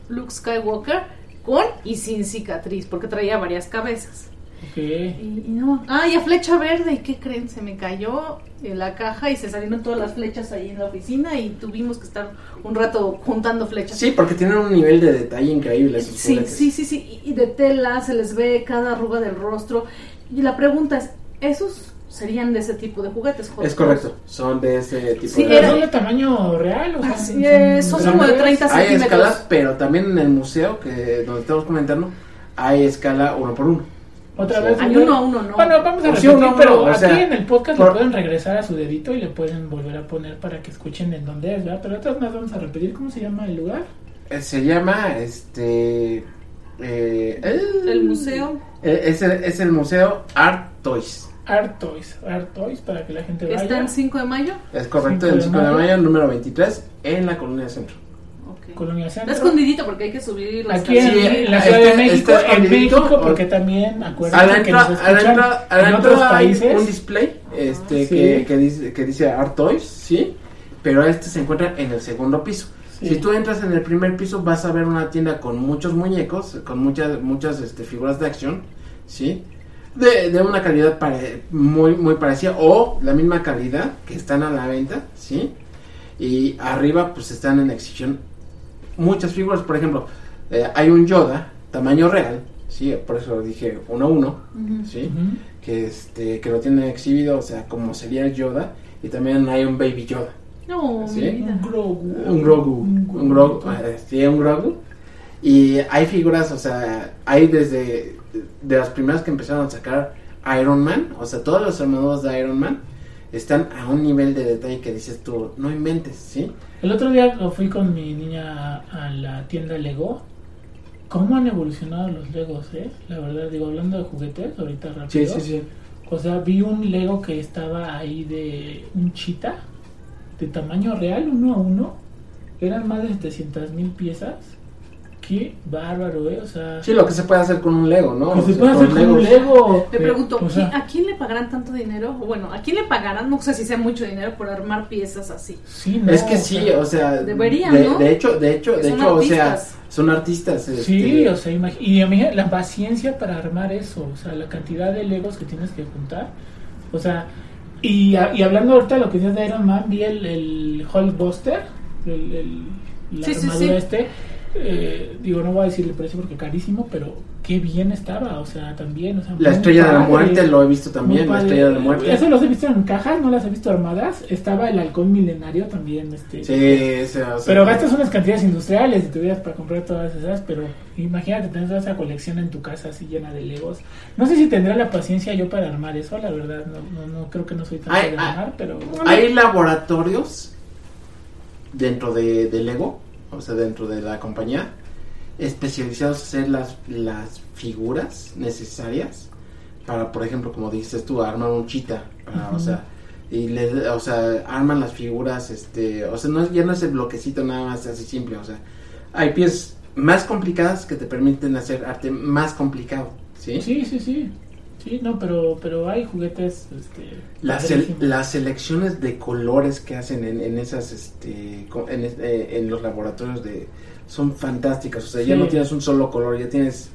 Luke Skywalker con y sin cicatriz, porque traía varias cabezas. Ok. Y, y no, ah, y a flecha verde, ¿y qué creen? Se me cayó en la caja y se salieron todas las flechas ahí en la oficina y tuvimos que estar un rato juntando flechas. sí porque tienen un nivel de detalle increíble esos Sí, juguetes. sí, sí, sí, y de tela se les ve cada arruga del rostro. Y la pregunta es, ¿esos serían de ese tipo de juguetes? Es correcto son de ese tipo Sí, de ¿Pero era- son de tamaño real? O sea, Así es, son como de grandes? 30 hay centímetros. escalas pero también en el museo que donde estamos comentando hay escala uno por uno Otra Sí. vez. Uno a uno, ¿no? Bueno, vamos a Sí, repetir, uno a uno, pero o aquí sea, en el podcast por- le pueden regresar a su dedito y le pueden volver a poner para que escuchen en dónde es, ¿verdad? Pero otras más vamos a repetir. ¿Cómo se llama el lugar? Eh, se llama este eh, el, El museo Eh, es, el, es el museo Art Toys Art Toys. Art Toys para que la gente vaya. está en 5 de mayo. es correcto Cinco el de 5 de mayo. mayo número 23 en la colonia centro Colonia Está Centro. escondidito porque hay que subir las Aquí en, Sí, en la está- Ciudad de está México, en México, porque también acuérdense la, que nos la escuchan la en otros hay países. un display este, que, que dice, que dice Art Toys, ¿sí? Pero este se encuentra en el segundo piso. Sí. Si tú entras en el primer piso vas a ver una tienda con muchos muñecos, con muchas muchas este, figuras de acción, ¿sí? De, de una calidad pare- muy muy parecida o la misma calidad que están a la venta, ¿sí? Y arriba pues están en exhibición muchas figuras, por ejemplo, eh, hay un Yoda tamaño real, ¿sí? Por eso dije uno a uno, Ujú. ¿sí? Ujú. Que este que lo tienen exhibido, o sea, como sería el Yoda y también hay un Baby Yoda. No, ¿Sí? Un Grogu. Un Grogu. Un Grogu. eh, Sí, un Grogu. Y hay figuras, o sea, hay desde de las primeras que empezaron a sacar Iron Man, o sea, todas las armaduras de Iron Man están a un nivel de detalle que dices tú, no inventes, ¿sí? El otro día lo fui con mi niña a, a la tienda Lego. ¿Cómo han evolucionado los Legos, eh? La verdad, digo, hablando de juguetes, ahorita rápido. Sí, sí, sí. O sea, vi un Lego que estaba ahí de un chita, de tamaño real, uno a uno. Eran más de 700 mil piezas. Qué bárbaro, ¿eh? O sea, Sí, lo que se puede hacer con un Lego, ¿no? que O se sea, puede hacer con un Legos. Lego. Le eh, pregunto, o sea, ¿qui- ¿a quién le pagarán tanto dinero? O Bueno, ¿a quién le pagarán? No sé si sea mucho dinero por armar piezas así. sí, no, Es que o sí, sea, o sea, Deberían, de, ¿no? de hecho, de hecho, Que de hecho, o sea, son artistas. Sí, este, o sea, y imagina la paciencia para armar eso, o sea, la cantidad de Legos que tienes que juntar, o sea, y, a- y hablando ahorita de lo que dices de Iron Man, vi el, el Hulkbuster, el, el- la Sí, sí, armadura sí. este, eh, digo, no voy a decir el precio porque carísimo, pero qué bien estaba, o sea, también, o sea, La estrella de la muerte lo he visto también, la estrella de la muerte. Eso los he visto en cajas, no las he visto armadas, estaba el halcón milenario también, este, Sí, ese, o sea, pero gastas unas cantidades industriales y tuvieras para comprar todas esas, pero imagínate tener toda esa colección en tu casa así llena de Legos. No sé si tendré la paciencia yo para armar eso, la verdad, no, no, no creo que no soy tan de armar, pero... Hay laboratorios dentro de, de Lego, o sea, dentro de la compañía, especializados en hacer las, las figuras necesarias para, por ejemplo, como dices tú, armar un chita, para, o Ujú. sea, y le, o sea, arman las figuras, este, o sea, no, ya no es el bloquecito nada más así simple, o sea, hay piezas más complicadas que te permiten hacer arte más complicado, ¿sí? Sí, sí, sí. Sí, no, pero, pero hay juguetes... Este, Las, sel- las selecciones de colores que hacen en, en esas este en, eh, en los laboratorios de son fantásticas. O sea ya no tienes un solo color ya tienes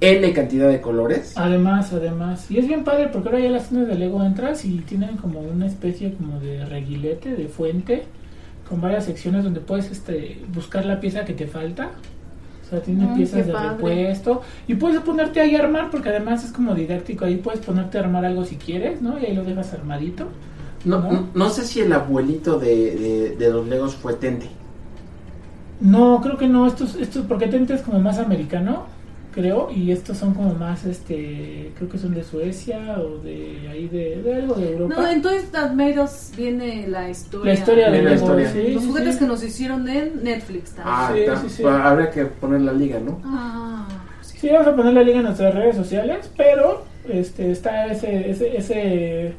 n cantidad de colores. Además, además, y es bien padre porque ahora ya las tiendas de Lego entras y tienen como una especie como de reguilete, de fuente, con varias secciones donde puedes este buscar la pieza que te falta. O sea, tiene piezas de padre. repuesto y puedes ponerte ahí a armar porque además es como didáctico, ahí puedes ponerte a armar algo si quieres, ¿no? Y ahí lo dejas armadito. no, ¿No? no, no sé si el abuelito de, de, de los legos fue Tente No, creo que no, estos estos porque Tente es como más americano, creo, y estos son como más este, creo que son de Suecia o de ahí de, de algo de Europa. No, entonces Admeros viene la historia. La historia de la Lego, historia. sí, Los sí, juguetes sí. que nos hicieron en Netflix también. ah Sí, está, sí, sí. pues, habría que poner la liga no Ah, sí. Sí, vamos a poner la liga en nuestras redes sociales, pero este está ese, ese, ese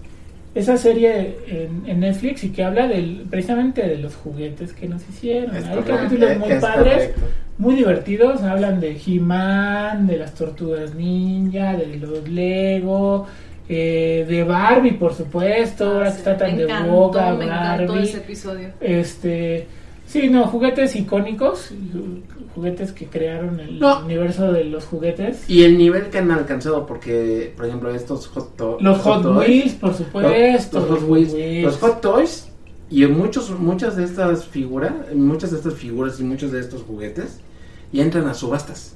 esa serie en, en Netflix y que habla del precisamente de los juguetes que nos hicieron. Es Hay correcto, capítulos muy es padres, correcto. muy divertidos, hablan de He-Man, de las tortugas ninja, de los Lego, eh, de Barbie, por supuesto, ahora que Sí, está tan me de encantó, boca Me encantó Barbie. ese episodio. Este, sí, no, juguetes icónicos, ju- juguetes que crearon el No. universo de los juguetes. y el nivel que han alcanzado porque por ejemplo estos hot, to- Los Hot, Toys, Wheels, por supuesto. los, Hot Wheels, los Hot Toys y muchos muchas de estas figuras muchas de estas figuras y muchos de estos juguetes y entran a subastas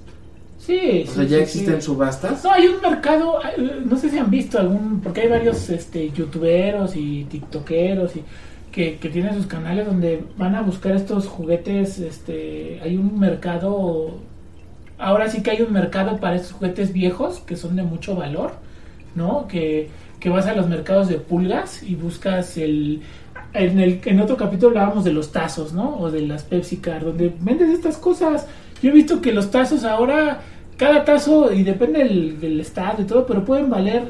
Sí, o sí, sea ya sí, existen sí. subastas No, hay un mercado, hay- no sé si han visto algún, porque hay varios este, youtuberos y tiktokeros y que, que tienen sus canales donde van a buscar estos juguetes, este, hay un mercado, ahora sí que hay un mercado para estos juguetes viejos que son de mucho valor, ¿no? Que, que vas a los mercados de pulgas y buscas el... En, el, en otro capítulo hablábamos de los tazos, ¿no? O de las Pepsi Car, donde vendes estas cosas. Yo he visto que los tazos ahora, cada tazo, y depende del, del estado y todo, pero pueden valer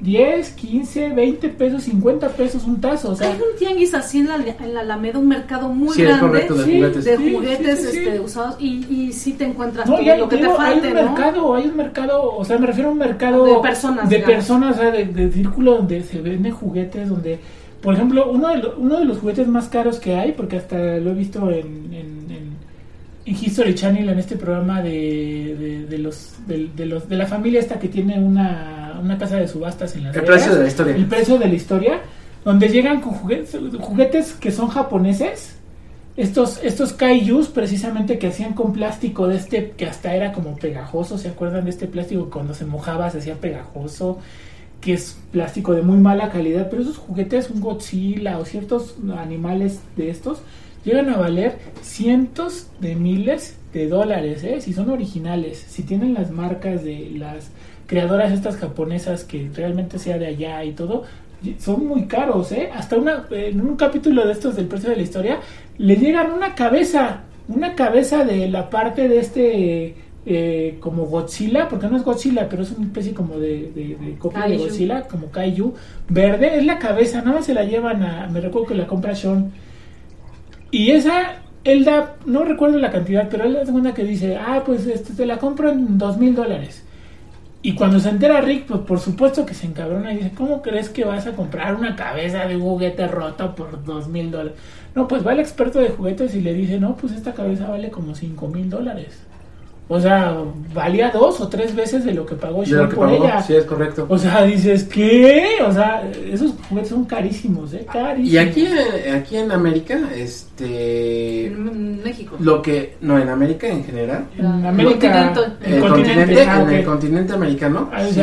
10, 15, 20 pesos, 50 pesos un tazo. O sea, Hay un tianguis así en la, en la Alameda, un mercado muy Sí, es grande correcto, de Sí, juguetes de Sí, juguetes sí, sí, sí. este, usados y, y sí te encuentras No, todo y hay, lo que te digo, falte, hay un ¿no? mercado, hay un mercado, o sea, me refiero a un mercado De personas, de digamos. personas, o sea, de, de círculo donde se venden juguetes, donde, por ejemplo, uno de, lo- uno de los juguetes más caros que hay, porque hasta lo he visto en, en, en- History Channel, en este programa de, de, de los, de, de los, de la familia esta que tiene una, una casa de subastas en Las el Vegas precio de la historia el precio de la historia, donde llegan con juguetes, juguetes que son japoneses, estos, estos kaijus precisamente que hacían con plástico de este, que hasta era como pegajoso, ¿se acuerdan de este plástico que cuando se mojaba se hacía pegajoso? que es plástico de muy mala calidad, pero esos juguetes, un Godzilla o ciertos animales de estos, llegan a valer cientos de miles de dólares, ¿eh? si son originales, si tienen las marcas de las creadoras estas japonesas que realmente sea de allá y todo, son muy caros, ¿eh? Hasta una, en un capítulo de estos del precio de la historia, le llegan una cabeza, una cabeza de la parte de este eh, como Godzilla, porque no es Godzilla, pero es una especie como de, de, de copia de. Godzilla, como Kaiju, verde, es la cabeza, nada más se la llevan a, me recuerdo que la compra Sean, y esa, él da, no recuerdo la cantidad, pero él da segunda que dice, ah, pues este, te la compro en dos mil dólares. Y cuando se entera Rick, pues por supuesto que se encabrona y dice, ¿cómo crees que vas a comprar una cabeza de juguete roto por dos mil dólares? No, pues va el experto de juguetes y le dice, no, pues esta cabeza vale como cinco mil dólares. O sea, valía dos o tres veces de lo que pagó que por pagó, ella. sí, es correcto. O sea, dices, ¿qué? O sea, esos juguetes son carísimos, ¿eh? Carísimos. Y aquí, eh, aquí en América, este... En México. Lo que... No, en América en general. En América, continente. en El continente, ah, en el continente americano. Ah, o sí.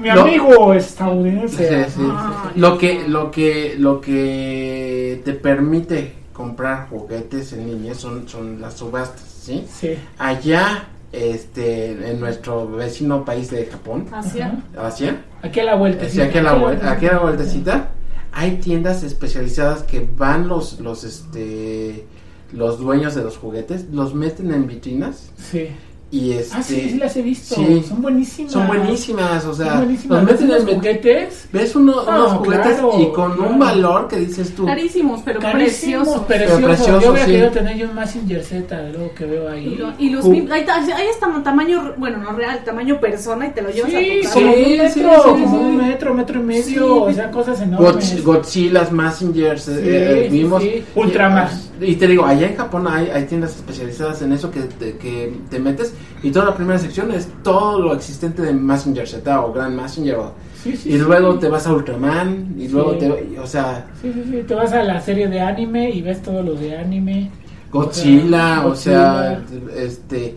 mi Lo- amigo estadounidense. Sí, sí. Ay. Lo que, lo que, lo que te permite comprar juguetes en línea son, son las subastas, ¿sí? Sí. Allá, este, en nuestro vecino país de Japón, Asia. Asia, Aquí a la vuelta. sí, aquí a la vuelta, aquí a la vueltecita, hay tiendas especializadas que van los, los, este, los dueños de los juguetes, los meten en vitrinas Sí. Y este, Ah, sí, sí las he visto. sí. Son buenísimas. son buenísimas, o sea, Son buenísimas. los meten ¿Ves en juguetes? Ves uno- Ah, unos juguetes claro, y con claro. un valor que dices tú. Carísimos, pero Carísimos, preciosos. preciosos. Pero preciosos, Yo hubiera sí. querido tener yo un Massinger Z de lo que veo Y, ahí. lo- y los Uh. ahí, ahí está tamaño, bueno, no real, tamaño persona y te lo llevas Sí, a tu casa. como Sí, un metro, sí, sí, como sí. un metro, metro y medio, Sí. o sea, cosas enormes. Godz- Godzillas, Massingers, eh, Sí, eh, sí, vimos. sí. Ultraman. Y, te digo, allá en Japón hay, hay tiendas especializadas en eso que te, que te metes y toda la primera sección es todo lo existente de Massinger Z o Grand Massinger. o- Sí, sí, y sí. luego te vas a Ultraman y luego te... O sea, Sí, sí, sí. Te vas a la serie de anime y ves todo lo de anime. Godzilla, o sea, Godzilla. este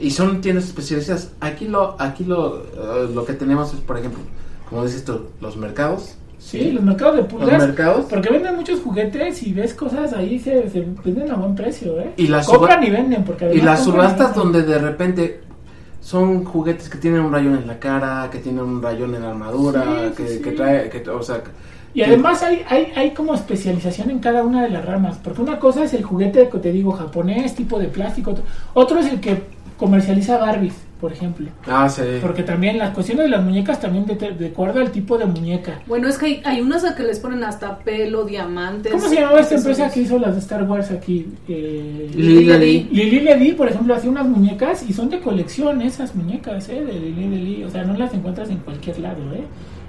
y son tiendas especializadas. Aquí lo aquí lo eh, lo que tenemos es, por ejemplo, como dices tú, los mercados. Sí, los mercados de Los pulgas. mercados Porque venden muchos juguetes y ves cosas ahí se, se venden a buen precio, ¿eh? Y las compran y venden porque y las y subastas donde de repente son juguetes que tienen un rayón en la cara, que tienen un rayón en la armadura, Sí, que, sí, sí. que trae, que, o sea, Y que- además hay, hay, hay como especialización en cada una de las ramas, porque una cosa es el juguete que te digo japonés, tipo de plástico, otro- otro es el que comercializa Barbies, por ejemplo. ah, sí. Porque también las cuestiones de las muñecas también de, de acuerdo al tipo de muñeca. Bueno, es que hay, hay unas a que les ponen hasta pelo, diamantes. ¿Cómo se llamaba esta empresa que hizo las de Star Wars aquí? Eh, Lili Ledi. Lili Ledi, por ejemplo, hace unas muñecas y son de colección esas muñecas, ¿eh? De Lili Ledi. O sea, no las encuentras en cualquier lado, ¿eh?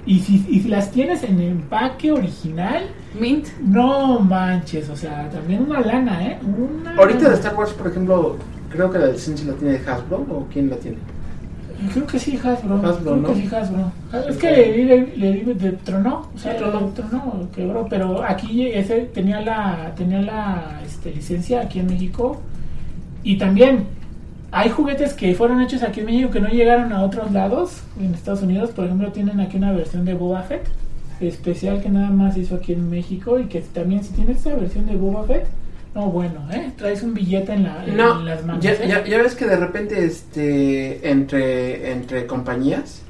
Y si, y si las tienes en empaque original, Mint. no manches, o sea, también una lana, ¿eh? Una Ahorita de. Star Wars, por ejemplo, creo que la licencia la tiene Hasbro o quién la tiene. Creo que sí, Hasbro. Hasbro, creo ¿no? que sí, Hasbro. Es que le, le, le, le- tronó, o sea, tronó. le tronó, quebró. Pero aquí ese tenía la, tenía la este, licencia aquí en México. Y también hay juguetes que fueron hechos aquí en México que no llegaron a otros lados. En Estados Unidos, por ejemplo, tienen aquí una versión de Boba Fett especial que nada más hizo aquí en México. Y que también, si tienes esa versión de Boba Fett, no, bueno, ¿eh? Traes un billete en, la, en las manos. ya, ¿eh? ya, ya ves que de repente este entre entre compañías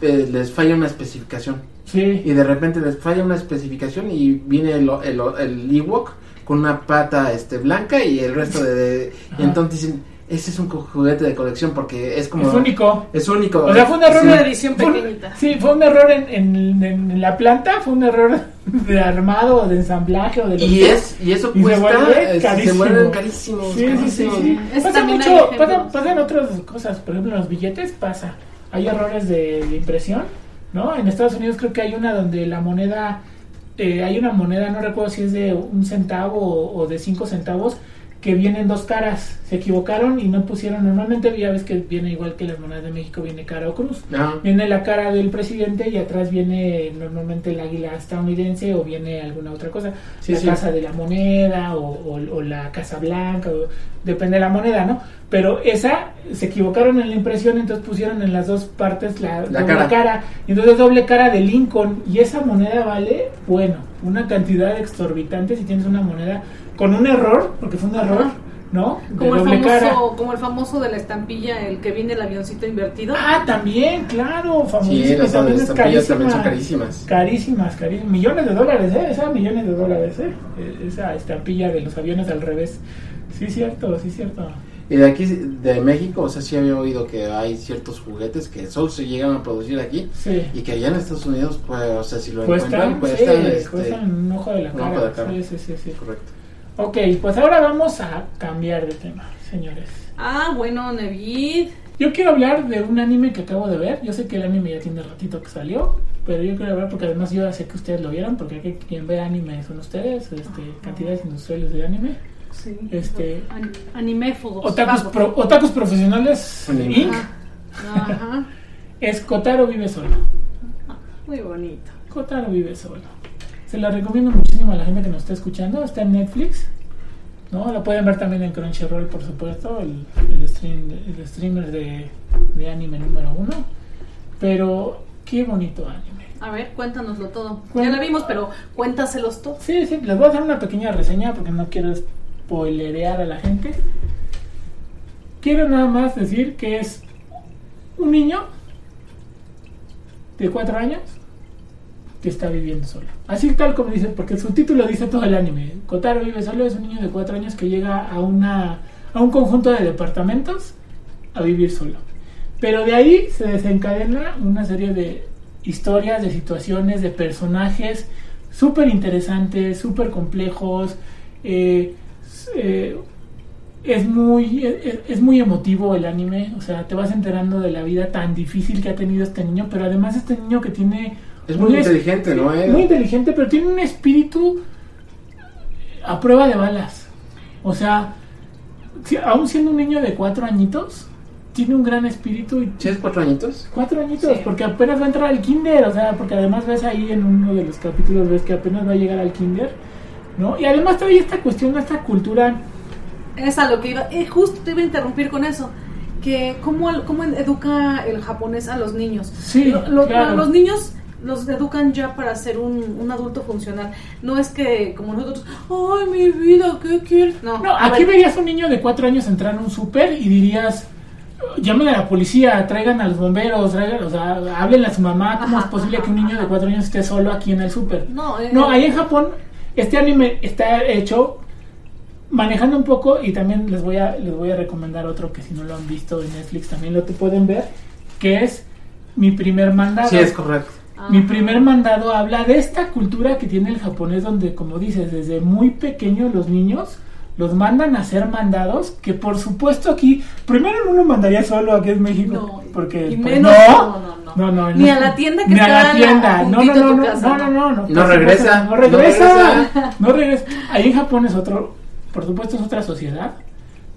eh, les falla una especificación Sí. y de repente les falla una especificación y viene el el, el Ewok con una pata este blanca y el resto de, de- y entonces dicen ese es un juguete de colección porque es como Es único. es único O sea, fue un error Sí. Una edición fue pequeñita. sí, fue un error en, en- en la planta, fue un error de armado o de ensamblaje o de y que es y eso Y se cuesta vuelve se carísimo. vuelven carísimos Sí, sí, sí, Pasa mucho, ejemplos. pasa, pasan otras cosas. Por ejemplo, en los billetes pasa. Hay errores de, de impresión, ¿no? En Estados Unidos creo que hay una donde la moneda, eh, hay una moneda, no recuerdo si es de un centavo o, o de cinco centavos, que vienen dos caras. Se equivocaron y no pusieron, normalmente ya ves que viene igual que las monedas de México, viene cara o cruz. Viene la cara del presidente y atrás viene normalmente el águila estadounidense o viene alguna otra cosa. Sí, la sí. casa de la moneda o, o- o la casa blanca, o- depende de la moneda, ¿no? Pero esa se equivocaron en la impresión, entonces pusieron en las dos partes la, La doble cara. Y entonces doble cara de Lincoln y esa moneda vale, bueno, una cantidad exorbitante si tienes una moneda con un error, porque fue un error, Ajá. ¿no? De Como el, cara. famoso, como el famoso de la estampilla, el que viene el avioncito invertido. Ah, también, claro, Sí, famosísimo, las también es estampillas también son carísima. carísimas. Carísimas, carísimas. Millones de dólares, ¿eh? Esa millones de dólares, ¿eh? Eh, Esa estampilla de los aviones al revés. Sí, cierto, sí, cierto. Y de aquí, de México, o sea, sí había oído que hay ciertos juguetes que solo se llegan a producir aquí Sí. y que allá en Estados Unidos, pues, o sea, si lo Cuestan, encuentran, sí, cuestan, este, cuestan un ojo de la un cara. ojo de la cara. Sí, sí, sí, sí. correcto. Ok, pues ahora vamos a cambiar de tema, señores. Ah, bueno, Nevid. Yo quiero hablar de un anime que acabo de ver. Yo sé que el anime ya tiene ratito que salió, pero yo quiero hablar porque además yo ya sé que ustedes lo vieron, porque aquí quien ve anime son ustedes, este, cantidades industriales de anime. Sí. Este- An- animéfogos. Otakus, pro- otakus profesionales Anime. Inc. Ajá. Ajá. es Kotaro vive solo. Muy bonito. Kotaro vive solo. Se la recomiendo muchísimo a la gente que nos está escuchando. Está en Netflix. ¿no? La pueden ver también en Crunchyroll, por supuesto, el, el, stream, el streamer de, de anime número uno. Pero qué bonito anime. A ver, cuéntanoslo todo. Ya la vimos, pero cuéntaselos todos. Sí, sí, les voy a hacer una pequeña reseña porque no quiero spoilerear a la gente. Quiero nada más decir que es un niño de cuatro años está viviendo solo. Así tal como dice, porque su título dice todo el anime. Kotaro vive solo, es un niño de cuatro años que llega a, una, a un conjunto de departamentos a vivir solo. Pero de ahí se desencadena una serie de historias, de situaciones, de personajes súper interesantes, súper complejos. eh, eh, es muy es, es muy emotivo el anime, o sea, te vas enterando de la vida tan difícil que ha tenido este niño, pero además este niño que tiene Es muy es- inteligente, ¿no? Eh? muy inteligente, pero tiene un espíritu a prueba de balas. O sea, si- aún siendo un niño de cuatro añitos, tiene un gran espíritu y ¿Tienes cuatro añitos? Cuatro añitos, Sí. porque apenas va a entrar al kinder, o sea, porque además ves ahí en uno de los capítulos, ves que apenas va a llegar al kinder, ¿no? Y además trae esta cuestión, esta cultura, Es a lo que iba. eh, justo te iba a interrumpir con eso. Que cómo, cómo educa el japonés a los niños. Sí, Lo- lo- claro. Los niños los educan ya para ser un, un adulto funcional. No es que como nosotros, ay, mi vida, ¿qué quieres? No, no, aquí ver, verías un niño de cuatro años entrar en un súper y dirías, llamen a la policía, traigan a los bomberos, traigan, o sea, háblenle a su mamá, ¿cómo Ajá, es posible ajá, que un niño de cuatro años esté solo aquí en el súper? No, eh, No, ahí en Japón, este anime está hecho manejando un poco y también les voy a les voy a recomendar otro que si no lo han visto en Netflix también lo te pueden ver, que es Mi primer mandado. Sí, es correcto. Ajá. Mi primer mandado habla de esta cultura que tiene el japonés donde, como dices, desde muy pequeños los niños los mandan a hacer mandados, que por supuesto aquí, primero no lo mandaría solo aquí en México, No, porque y pues, menos- no, no, no, no, no, Ni no. a la tienda que Ni a está la a la- tienda, no, no, juntito a no, tu no, casa, no, no, no, no, No por regresa, no regresa. no regresa. Ahí en Japón es otro, por supuesto es otra sociedad,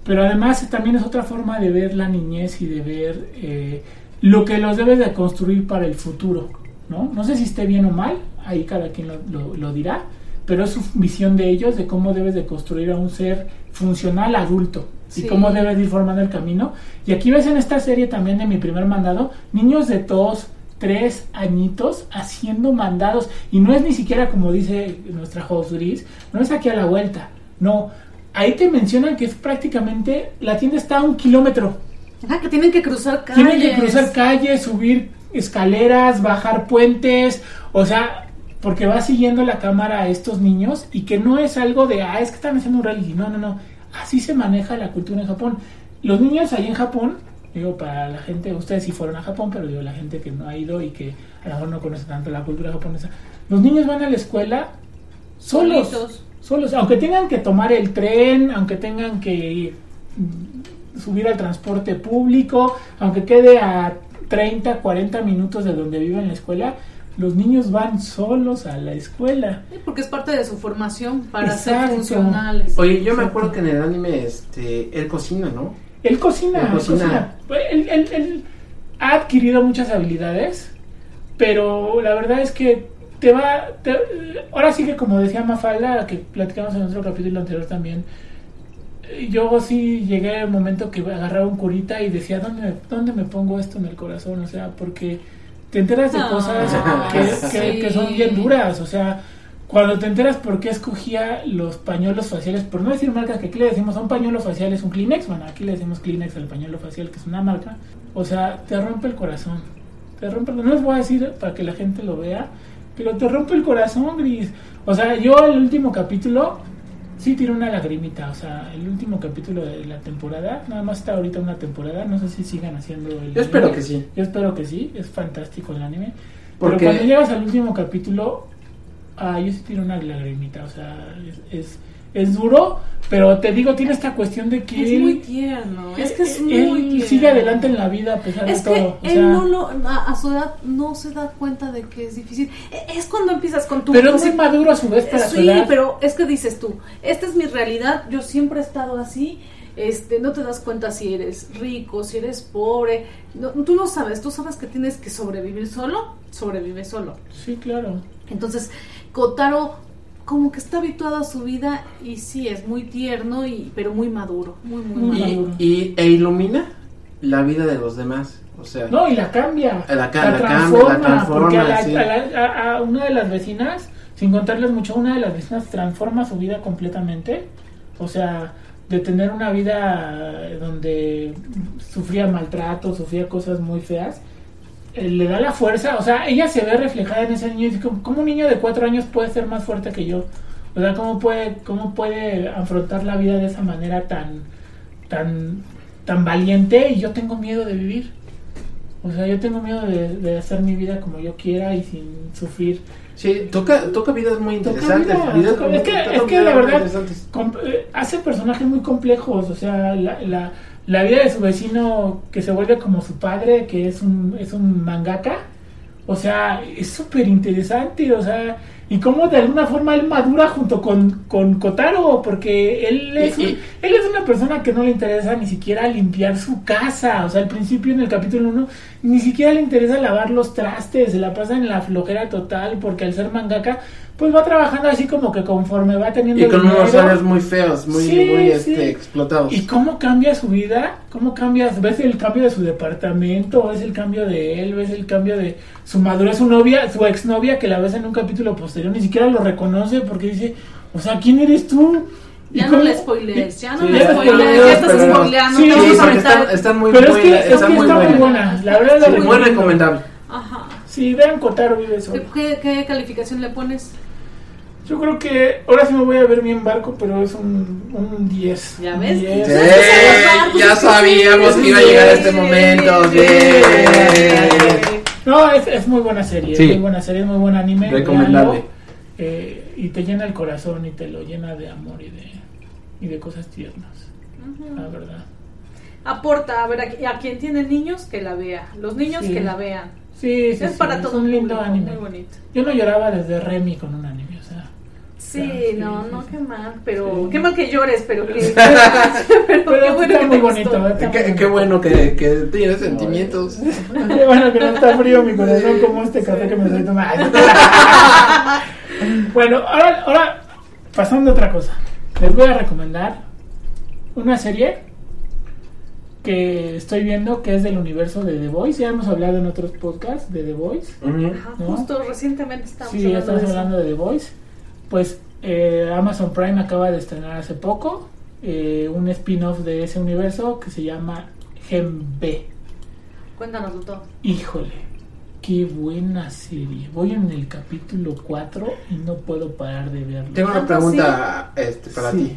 pero además también es otra forma de ver la niñez y de ver eh, lo que los debes de construir para el futuro, ¿no? No sé si esté bien o mal, ahí cada quien lo, lo- lo dirá, pero es su visión de ellos de cómo debes de construir a un ser funcional adulto y cómo debes de ir formando el camino. Y aquí ves en esta serie también de mi primer mandado, niños de dos, tres añitos haciendo mandados. Y no es ni siquiera como dice nuestra host Gris, no es aquí a la vuelta. No, ahí te mencionan que es prácticamente, la tienda está a un kilómetro. Ah, que tienen que cruzar calles. Tienen que cruzar calles, subir escaleras, bajar puentes, o sea, porque va siguiendo la cámara a estos niños y que no es algo de, ah, es que están haciendo un reality. No, no, no. Así se maneja la cultura en Japón. Los niños ahí en Japón, digo, para la gente, ustedes sí fueron a Japón, pero digo, la gente que no ha ido y que a lo mejor no conoce tanto la cultura japonesa, los niños van a la escuela solos. Solitos. Solos, aunque tengan que tomar el tren, aunque tengan que mm, subir al transporte público, aunque quede a 30, 40 minutos de donde viven la escuela, los niños van solos a la escuela. Sí, Porque es parte de su formación para Exacto. ser funcionales. Oye, yo me acuerdo que en el anime, este, él cocina, ¿no? Él cocina, Él cocina. cocina. Él, él- él ha adquirido muchas habilidades, pero la verdad es que te va... te- ahora sí que como decía Mafalda, que platicamos en otro capítulo anterior también, yo sí llegué al momento que agarraba un curita y decía, ¿dónde me, ¿dónde me pongo esto en el corazón? O sea, porque te enteras de Ah, cosas que, que- sí. que son bien duras, o sea... Cuando te enteras por qué escogía los pañuelos faciales, por no decir marcas que aquí le decimos a un pañuelo facial es un Kleenex, bueno, aquí le decimos Kleenex al pañuelo facial, que es una marca, o sea, te rompe el corazón. Te rompe, no les voy a decir para que la gente lo vea, pero te rompe el corazón, Gris. O sea, yo el último capítulo sí tiene una lagrimita, o sea, el último capítulo de la temporada, nada más está ahorita una temporada, no sé si sigan haciendo el Yo espero anime. que sí. Yo espero que sí, es fantástico el anime. Porque- Pero cuando llegas al último capítulo, ah, yo sí tiro una lagrimita, o sea, es, es, es duro, pero te digo, tiene esta cuestión de que Es él, muy tierno, es que es él muy tierno. sigue adelante en la vida a pesar Es de que todo. o él sea, no lo, a, su edad no se da cuenta de que es difícil. E- Es cuando empiezas con tu... pero es muy maduro a su vez para su Sí, edad. pero es que dices tú, esta es mi realidad, yo siempre he estado así, este, no te das cuenta si eres rico, si eres pobre, no, tú no sabes, tú sabes que tienes que sobrevivir solo, sobrevive solo. Sí, claro. Entonces, Kotaro como que está habituado a su vida y sí, es muy tierno, y pero muy maduro, muy, muy. Y, maduro. y- e ilumina la vida de los demás. O sea, No, y la cambia. La la cambia, la transforma, Porque a, la- sí. a la- a- a una de las vecinas, sin contarles mucho, una de las vecinas transforma su vida completamente. O sea, de tener una vida donde sufría maltrato, sufría cosas muy feas, le da la fuerza. O sea, ella se ve reflejada en ese niño y dice, ¿cómo un niño de cuatro años puede ser más fuerte que yo? O sea, ¿cómo puede, cómo puede afrontar la vida de esa manera tan, tan, tan valiente y yo tengo miedo de vivir? O sea, yo tengo miedo de, de hacer mi vida como yo quiera y sin sufrir. sí, toca, toca vidas muy interesantes. vida, vidas toca- muy- es que, es que la verdad eh, hace personajes muy complejos. O sea, la, la, la vida de su vecino que se vuelve como su padre, que es un, es un mangaka. O sea, es súper interesante. O sea, y cómo de alguna forma él madura junto con, con Kotaro, porque él es, un- él es una persona que no le interesa ni siquiera limpiar su casa. O sea, al principio en el capítulo 1 ni siquiera le interesa lavar los trastes, se la pasa en la flojera total, porque al ser mangaka, pues va trabajando así como que conforme va teniendo Y con unos dinero. años muy feos, muy, Sí, muy sí. este, explotados. ¿Y cómo cambia su vida? ¿Cómo cambia? ¿Ves el cambio de su departamento? ¿Ves el cambio de él? ¿Ves el cambio de su madurez? Su novia, su exnovia, que la ves en un capítulo posterior, ni siquiera lo reconoce porque dice, o sea, ¿quién eres tú? ¿Y Ya no le spoilees, ya no Sí, le ya spoilees, ya estás pero- spoileando, Sí, Sí, porque están, están muy, Pero es muy, que, es están que muy está muy buenas. buena. La verdad, la Sí, muy recomiendo. recomendable. Ajá. Sí, vean Kotaro vive. ¿Qué, qué, qué calificación le pones? Yo creo que ahora sí me voy a ver mi embarco, pero es un, un 10. ¿Ya ves? 10. Sí, Es que se los barcos, ya sabíamos que iba a llegar sí, este momento. sí, Bien. No, es, es muy buena serie, Sí. es muy buena serie, es muy buen anime. Recomendable. eh, y te llena el corazón y te lo llena de amor y de, y de cosas tiernas, la verdad. Aporta, a ver, a, a quien tiene niños, que la vea. Los niños Sí. que la vean. Sí, sí, es sí, para todo un un lindo público, anime. muy bonito. Yo no lloraba desde Remy con un anime, o sea. Sí, Ah, sí, no, sí, no, sí. qué mal, pero Sí. qué mal que llores, pero que pero, Pero qué bueno está que muy bonito, está Qué, qué bueno que, que tienes sentimientos. Qué bueno que no está frío mi corazón como este café que me estoy tomando. bueno, ahora, ahora pasando a otra cosa. Les voy a recomendar una serie que estoy viendo que es del universo de The Voice. Ya hemos hablado en otros podcasts de The Voice. Ujú. Ajá, ¿No? Justo recientemente estábamos Sí, hablando estamos de hablando de The Voice. Pues eh, Amazon Prime acaba de estrenar hace poco eh, un spin-off de ese universo que se llama Gen B. Cuéntanoslo todo. Híjole, qué buena serie. Voy en el capítulo 4 y no puedo parar de verlo. Tengo una ¿Tanto pregunta este, para Sí. ti.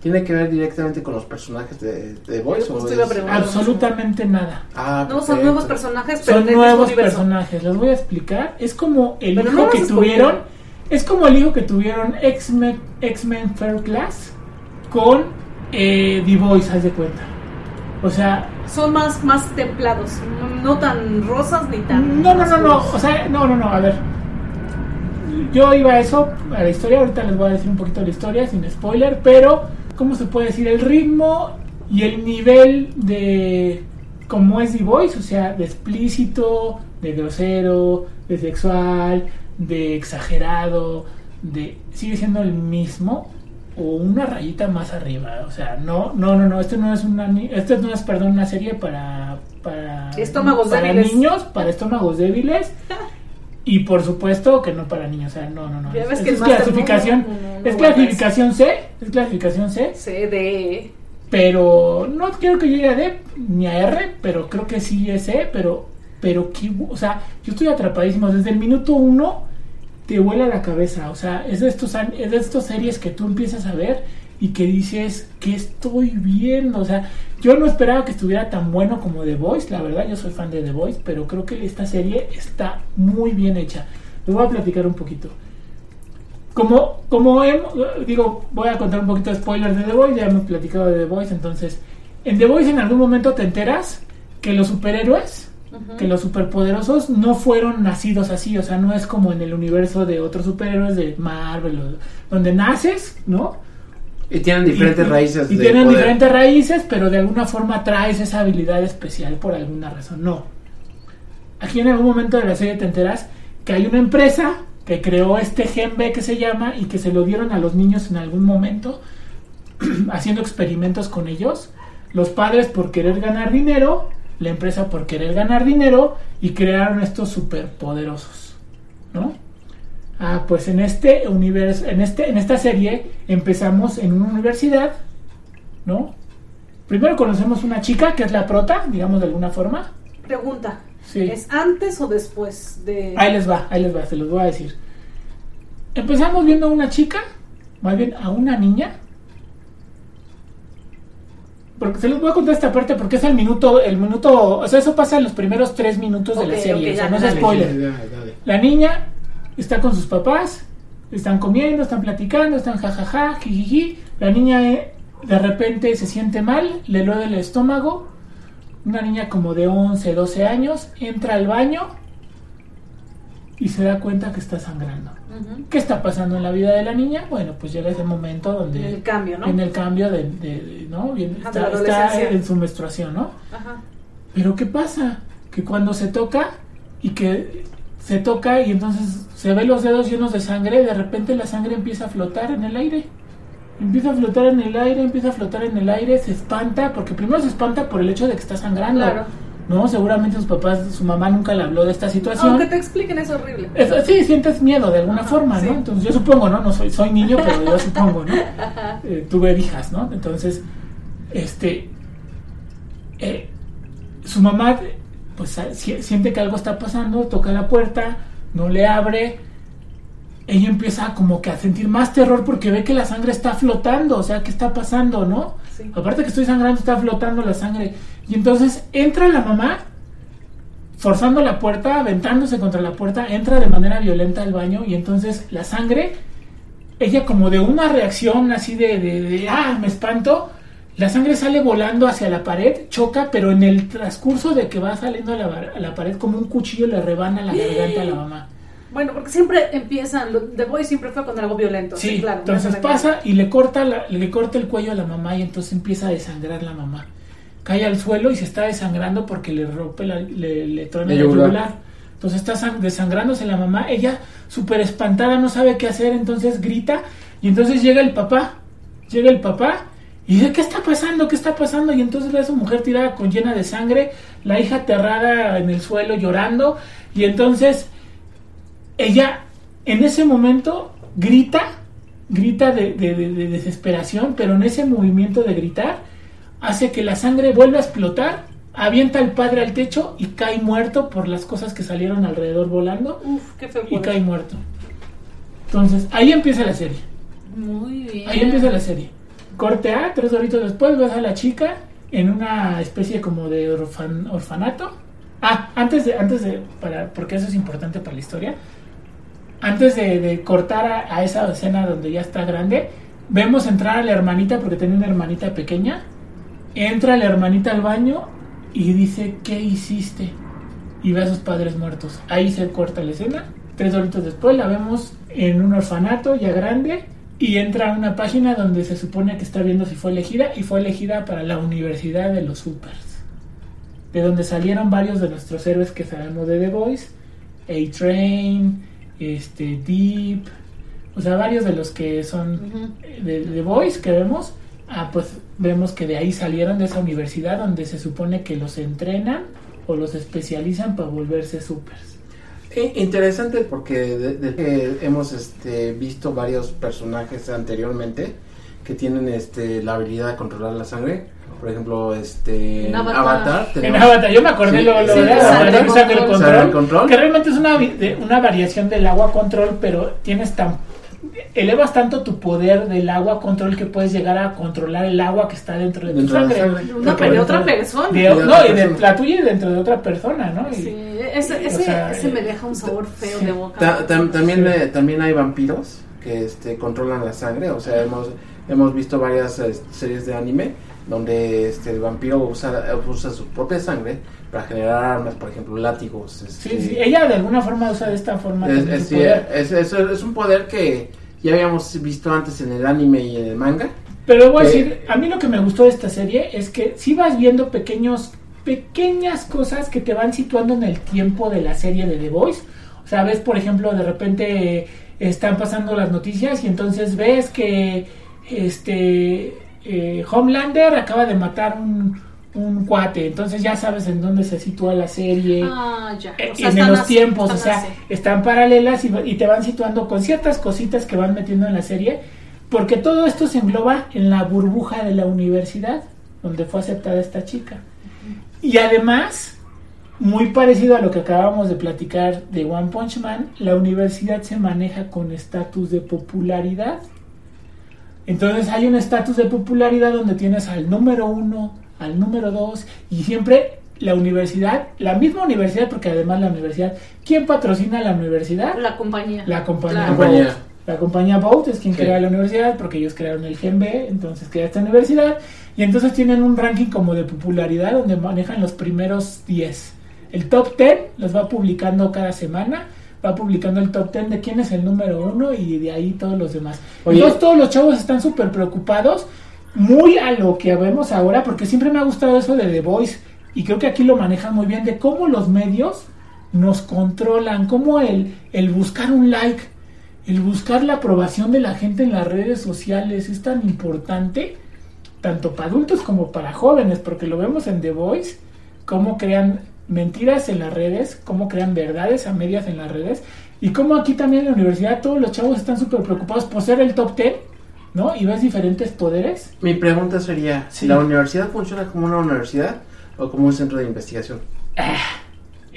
¿Tiene que ver directamente con los personajes de, de o justo iba a es- preguntar. Absolutamente nada. Ah, No, son perfecto. nuevos personajes, pero Son nuevos personajes. Les voy a explicar. Es como el Pero hijo no que tuvieron. Es como el hijo que tuvieron X-Men X-Men Fair Class con eh, The Voice, haz de cuenta. O sea, Son más, más templados, no, tan rosas ni tan. No, no, no, no, o sea, no, no, no, a ver. Yo iba a eso, a la historia, ahorita les voy a decir un poquito la historia, sin spoiler, pero, ¿cómo se puede decir? El ritmo y el nivel de como es The Voice, o sea, de explícito, de grosero, de sexual, de exagerado, de sigue siendo el mismo o una rayita más arriba, o sea, no, no, no, no, esto no es una, esto no es, perdón, una serie para, para, para débiles. niños, para estómagos débiles. Y por supuesto que no para niños, o sea, no, no, no. Ya Es, ves es que clasificación, no- no- no es clasificación C, es clasificación C, C, D. pero no quiero que llegue a D ni a R, pero creo que sí es C, pero, pero qué, bu- o sea, yo estoy atrapadísimo desde el minuto uno te vuela la cabeza, o sea, es de estos es de estas series que tú empiezas a ver y que dices, ¿qué estoy viendo? O sea, yo no esperaba que estuviera tan bueno como The Voice, la verdad, yo soy fan de The Voice, pero creo que esta serie está muy bien hecha. Les voy a platicar un poquito. Como, como digo, voy a contar un poquito de spoilers de The Voice, ya hemos platicado de The Voice, entonces, en The Voice en algún momento te enteras que los superhéroes, que los superpoderosos no fueron nacidos así, o sea, no es como en el universo de otros superhéroes de Marvel, donde naces, ¿no? Y tienen diferentes Y- raíces Y de tienen poder. diferentes raíces, pero de alguna forma traes esa habilidad especial por alguna razón. No. Aquí en algún momento de la serie te enteras que hay una empresa que creó este gen B que se llama y que se lo dieron a los niños en algún momento haciendo experimentos con ellos. Los padres por querer ganar dinero, la empresa por querer ganar dinero y crearon estos superpoderosos, ¿no? Ah, pues en este universo, en este, en esta serie empezamos en una universidad, ¿no? Primero conocemos una chica que es la prota, digamos de alguna forma. Pregunta, Sí. ¿es antes o después de...? Ahí les va, ahí les va, se los voy a decir. Empezamos viendo a una chica, más bien a una niña. Porque se los voy a contar esta parte porque es el minuto, el minuto, o sea, eso pasa en los primeros tres minutos de la serie, o sea, no es spoiler. Sí, dale, dale. La niña está con sus papás, están comiendo, están platicando, están jajaja, jijiji. La niña eh, de repente se siente mal, le duele el estómago. Una niña como de 11, 12 años entra al baño y se da cuenta que está sangrando. ¿Qué está pasando en la vida de la niña? Bueno, pues llega ese momento donde En el cambio, ¿no? en el cambio de, de- de- ¿no? De la está, está en su menstruación, ¿no? Ajá. Pero ¿qué pasa? Que cuando se toca y que se toca y entonces se ve los dedos llenos de sangre, de repente la sangre empieza a flotar en el aire. Empieza a flotar en el aire, empieza a flotar en el aire, se espanta, porque primero se espanta por el hecho de que está sangrando. Claro. No, seguramente sus papás, su mamá nunca le habló de esta situación. Aunque te expliquen es horrible. Sí, sientes miedo de alguna Ajá, forma, sí. ¿no? Entonces yo supongo, ¿no? No soy, soy niño, pero yo supongo, ¿no? Eh, tuve hijas, ¿no? Entonces, este, eh, su mamá, pues a- si- siente que algo está pasando, toca la puerta, no le abre, ella empieza como que a sentir más terror porque ve que la sangre está flotando, o sea, ¿qué está pasando, no? Sí. Aparte que estoy sangrando, está flotando la sangre. Y entonces entra la mamá, forzando la puerta, aventándose contra la puerta, entra de manera violenta al baño y entonces la sangre, ella como de una reacción así de, de, de, ah, me espanto, la sangre sale volando hacia la pared, choca, pero en el transcurso de que va saliendo a la, bar- a la pared como un cuchillo le rebana la garganta a la mamá. Bueno, porque siempre empiezan, lo- The Boy siempre fue con algo violento. Sí, Sí, claro. entonces pasa y le corta, la- le corta el cuello a la mamá y entonces empieza a desangrar la mamá. Cae al suelo y se está desangrando porque le rompe, la, le, le truena La yugular. Entonces está sang- desangrándose la mamá. Ella, súper espantada, no sabe qué hacer, entonces grita. Y entonces llega el papá. Llega el papá y dice: ¿Qué está pasando? ¿Qué está pasando? Y entonces ve a su mujer tirada con llena de sangre. La hija aterrada en el suelo llorando. Y entonces ella en ese momento grita, grita de, de- de- de desesperación, pero en ese movimiento de gritar hace que la sangre vuelva a explotar, avienta al padre al techo y cae muerto por las cosas que salieron alrededor volando Uf, qué feo. y cae muerto. Entonces, ahí empieza la serie. Muy bien. Ahí empieza la serie. Corte A, tres horitos después ves a la chica en una especie como de orfan- orfanato. Ah, antes de, antes de, para, porque eso es importante para la historia. Antes de, de cortar a, a esa escena donde ya está grande, vemos entrar a la hermanita, porque tenía una hermanita pequeña. Entra la hermanita al baño y dice, ¿qué hiciste? Y ve a sus padres muertos. Ahí se corta la escena. Tres horitos después la vemos en un orfanato ya grande y entra a una página donde se supone que está viendo si fue elegida y fue elegida para la Universidad de los Supers. De donde salieron varios de nuestros héroes que sabemos de The Voice, A-Train, este, Deep, o sea, varios de los que son de The Voice que vemos, ah, pues vemos que de ahí salieron de esa universidad donde se supone que los entrenan o los especializan para volverse supers. Eh, Interesante porque de- hemos este, visto varios personajes anteriormente que tienen este, la habilidad de controlar la sangre. Por ejemplo, este, En Avatar. Avatar. En Avatar, yo me acordé Sí, lo, lo sí, de. Avatar, Sangre Sangre control. control, Sangre control. que realmente es una, una variación del agua control, pero tienes tan elevas tanto tu poder del agua control que puedes llegar a controlar el agua que está dentro de tu Dentro de sangre. sangre. De otra persona. de- De otra no, y de la tuya y dentro de otra persona, ¿no? Y- Sí, ese, ese, o sea, ese me deja un sabor feo sí. de boca. Ta- tam- también, Sí. eh, también hay vampiros que este, controlan la sangre. O sea, hemos, hemos visto varias eh, series de anime donde este, el vampiro usa, usa su propia sangre para generar armas, por ejemplo, látigos. Sí, este, sí, ella de alguna forma usa de esta forma Es, es- su sí, poder. es- es- es un poder que ya habíamos visto antes en el anime y en el manga. Pero voy a que- decir, a mí lo que me gustó de esta serie es que si vas viendo pequeños, pequeñas cosas que te van situando en el tiempo de la serie de The Voice. O sea, ves, por ejemplo, de repente eh, están pasando las noticias y entonces ves que este eh, Homelander acaba de matar un, un cuate. Entonces ya sabes en dónde se sitúa la serie. Ah, ya. O sea, en los así, tiempos, o sea, así. están paralelas y, y te van situando con ciertas cositas que van metiendo en la serie, porque todo esto se engloba en la burbuja de la universidad, donde fue aceptada esta chica. Y además, muy parecido a lo que acabamos de platicar de One Punch Man, la universidad se maneja con estatus de popularidad. Entonces hay un estatus de popularidad donde tienes al número uno, al número dos, y siempre la universidad, la misma universidad, porque además la universidad, ¿quién patrocina la universidad? La compañía. La compañía Claro. Compañía. La compañía Bolt es quien Sí. crea la universidad, porque ellos crearon el Gen B, entonces crea esta universidad, y entonces tienen un ranking como de popularidad donde manejan los primeros 10. El top 10 los va publicando cada semana, va publicando el top 10 de quién es el número uno y de ahí todos los demás. Oye. Entonces todos los chavos están súper preocupados, muy a lo que vemos ahora, porque siempre me ha gustado eso de The Voice, y creo que aquí lo manejan muy bien, de cómo los medios nos controlan, cómo el, el buscar un like, el buscar la aprobación de la gente en las redes sociales es tan importante, tanto para adultos como para jóvenes, porque lo vemos en The Voice, cómo crean mentiras en las redes, cómo crean verdades a medias en las redes, y cómo aquí también en la universidad todos los chavos están súper preocupados por ser el top 10, ¿no? Y ves diferentes poderes. Mi pregunta sería, Sí. ¿la universidad funciona como una universidad o como un centro de investigación?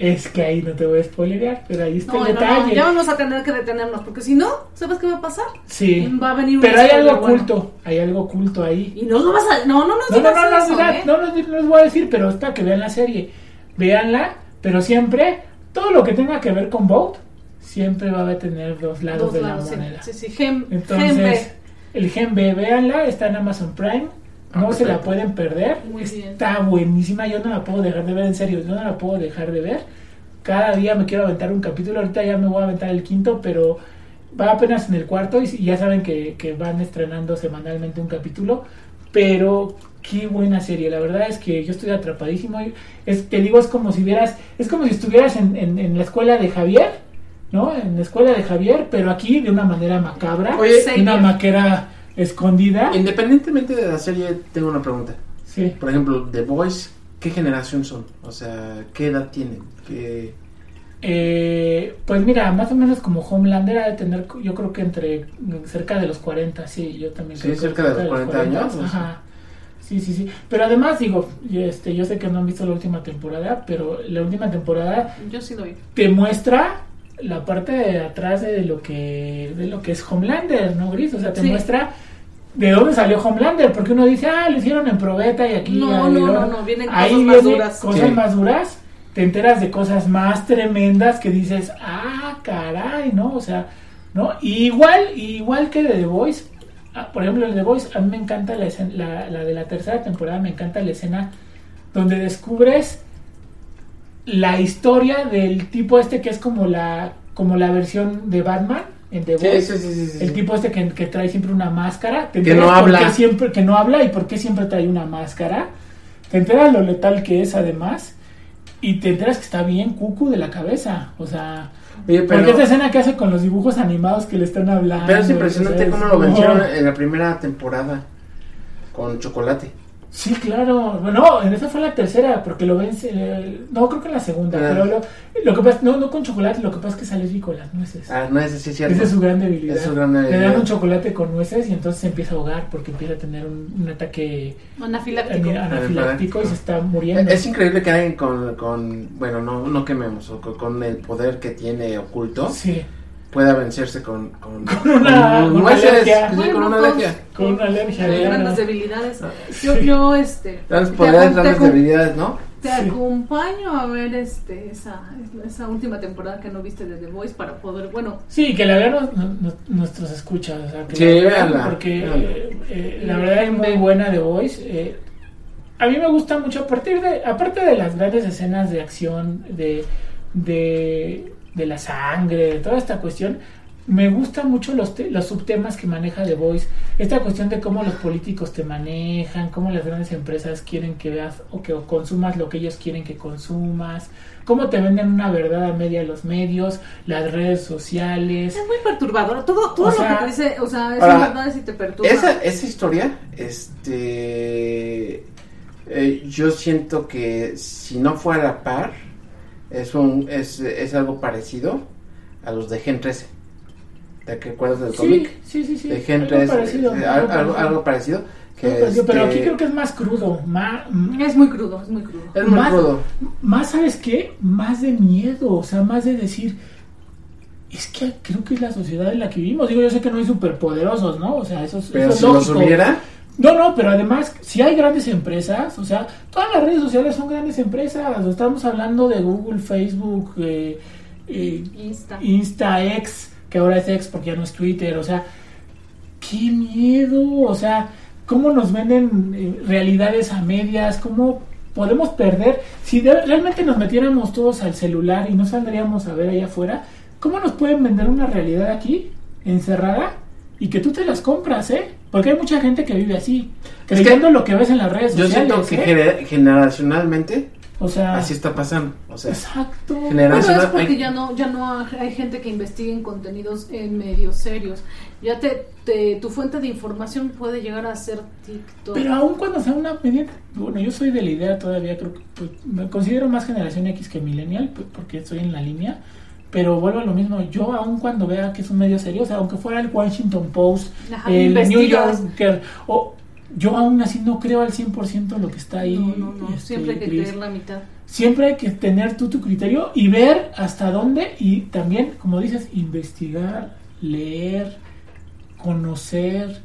Es que ahí no te voy a spoilerear, pero ahí está No, el no, no, detalle. ya vamos a tener que detenernos, porque si no, ¿sabes qué va a pasar? Sí, Va a venir un pero hay algo bueno. oculto, hay algo oculto ahí. Y no lo vas a... No, no nos No, no, no, no, eso, no, ¿eh? no, no, no les voy a decir, pero es para que vean la serie. Véanla, pero siempre, todo lo que tenga que ver con Boat, siempre va a tener dos lados Dos de lados, la sí. moneda. Sí, sí, Gem, Gem Entonces, B. el Gen B, véanla, está en Amazon Prime. No se la pueden perder. Muy bien. está buenísima. Yo no la puedo dejar de ver, en serio. Yo no la puedo dejar de ver. Cada día me quiero aventar un capítulo. Ahorita ya me voy a aventar el quinto, pero va apenas en el cuarto. Y, y ya saben que, que van estrenando semanalmente un capítulo. Pero qué buena serie. La verdad es que yo estoy atrapadísimo. Es, te digo, es como si vieras, es como si estuvieras en, en- en la escuela de Javier, ¿no? En la escuela de Javier, pero aquí de una manera macabra, Oye, de una maquera escondida. Independientemente de la serie, tengo una pregunta. Sí. Por ejemplo, The Boys, ¿qué generación son? O sea, ¿qué edad tienen? ¿Qué... Eh, pues mira, más o menos como Homelander ha de tener, yo creo que entre cerca de los 40, sí, yo también Sí, creo que cerca de los 40 años, Ajá. Sí, sí, sí. Pero además digo, este, yo sé que no han visto la última temporada, pero la última temporada Yo sí lo vi. te muestra la parte de atrás de lo que de lo que es Homelander, ¿no, Gris? O sea, te Sí. muestra de dónde salió Homelander, porque uno dice, ah, lo hicieron en probeta y aquí. No, no, ¿no? no, no, vienen Ahí cosas más vienen duras. Cosas Sí. más duras, te enteras de cosas más tremendas que dices, ah, caray, ¿no? O sea, ¿no? Y igual, igual que de The Voice, ah, por ejemplo, en The Voice, a mí me encanta la, escena- la, la de la tercera temporada, me encanta la escena donde descubres la historia del tipo este que es como la como la versión de Batman en The Voice. sí, sí, sí, El tipo este que, que trae siempre una máscara. Te Que no habla. siempre, que no habla y por qué siempre trae una máscara. Te enteras lo letal que es además. Y te enteras que está bien cucu de la cabeza. O sea, Oye, pero, porque esta escena que hace con los dibujos animados que le están hablando. pero es impresionante cómo lo vencieron en la primera temporada con chocolate. Sí, claro. Bueno, en esa fue la tercera, porque lo vence. eh, no, creo que en la segunda. Ah. Pero lo, lo que pasa, no, no con chocolate, lo que pasa es que sale rico las nueces. Ah, no, ese sí es cierto. Esa es su gran debilidad. Es su gran Le debilidad. dan un chocolate con nueces y entonces se empieza a ahogar porque empieza a tener un, un ataque Anafiláctico. ani- anafiláctico y se está muriendo. Es increíble que alguien con, con bueno, no, no quememos, con el poder que tiene oculto, Sí, pueda vencerse con, con, Con una- con una alergia. sí, Bueno, con una con- alergia. Con una alergia. Hay claro. grandes debilidades. Ah, Yo, sí. yo, este. Grandes poderes, grandes debilidades, ¿no? Te Sí. acompaño a ver este esa, esa última temporada que no viste de The Voice para poder, bueno, Sí, que la vean nuestros escuchas. O sea, que Sí, la vean, Porque eh, eh, la verdad es muy buena The Voice. eh, a mí me gusta mucho, a partir de, aparte de las grandes escenas de acción, de, de, de la sangre, de toda esta cuestión, me gustan mucho los, te- los subtemas que maneja The Voice. Esta cuestión de cómo los políticos te manejan, cómo las grandes empresas quieren que veas o que consumas lo que ellos quieren que consumas, cómo te venden una verdad a media los medios, las redes sociales. es muy perturbador. Todo, todo O lo sea, que te dice, o sea, es ahora, verdad si te perturba. Esa, esa historia, este, eh, yo siento que si no fuera par, es, un, es, es algo parecido a los de Gen 13. ¿Te acuerdas del Sí, cómic? sí, sí, sí. De Gen algo 13, parecido, eh, algo algo, algo, parecido. parecido. Que Algo parecido, Pero este, aquí creo que es más crudo, más, Es muy crudo, es muy crudo. es muy más- crudo. más, ¿sabes qué? Más de miedo, o sea, más de decir, es que creo que es la sociedad en la que vivimos. Digo, yo sé que no hay superpoderosos, ¿no? O sea, eso, es- Pero eso es si los lógico. hubiera, No, no, pero además, si hay grandes empresas, o sea, todas las redes sociales son grandes empresas. Estamos hablando de Google, Facebook, eh, eh, Insta. Insta, X, que ahora es X porque ya no es Twitter, o sea, qué miedo, o sea, cómo nos venden eh, realidades a medias, cómo podemos perder, si de- realmente nos metiéramos todos al celular y no saldríamos a ver allá afuera, ¿cómo nos pueden vender una realidad aquí, encerrada, y que tú te las compras, eh? Porque hay mucha gente que vive así, creyendo lo que ves en las redes yo sociales, siento que ¿eh? gener- generacionalmente o sea, así está pasando. O sea, exacto. Bueno, es porque hay- ya no, ya no ha- hay gente que investigue en contenidos en medios serios. Ya te, te- tu fuente de información puede llegar a ser TikTok. Pero aún cuando sea una medida, bueno, yo soy de la idea todavía, creo que pues, me considero más generación X que millennial, pues, porque estoy en la línea, pero vuelvo a lo mismo, yo aún cuando vea que es un medio serio, o sea, aunque fuera el Washington Post, Ajá, el New. Yorker, o yo aún así no creo al 100% lo que está ahí. no, no, no. este, Siempre hay que creer la mitad. Siempre hay que tener tú tu criterio y ver hasta dónde y también, como dices, investigar, leer, conocer.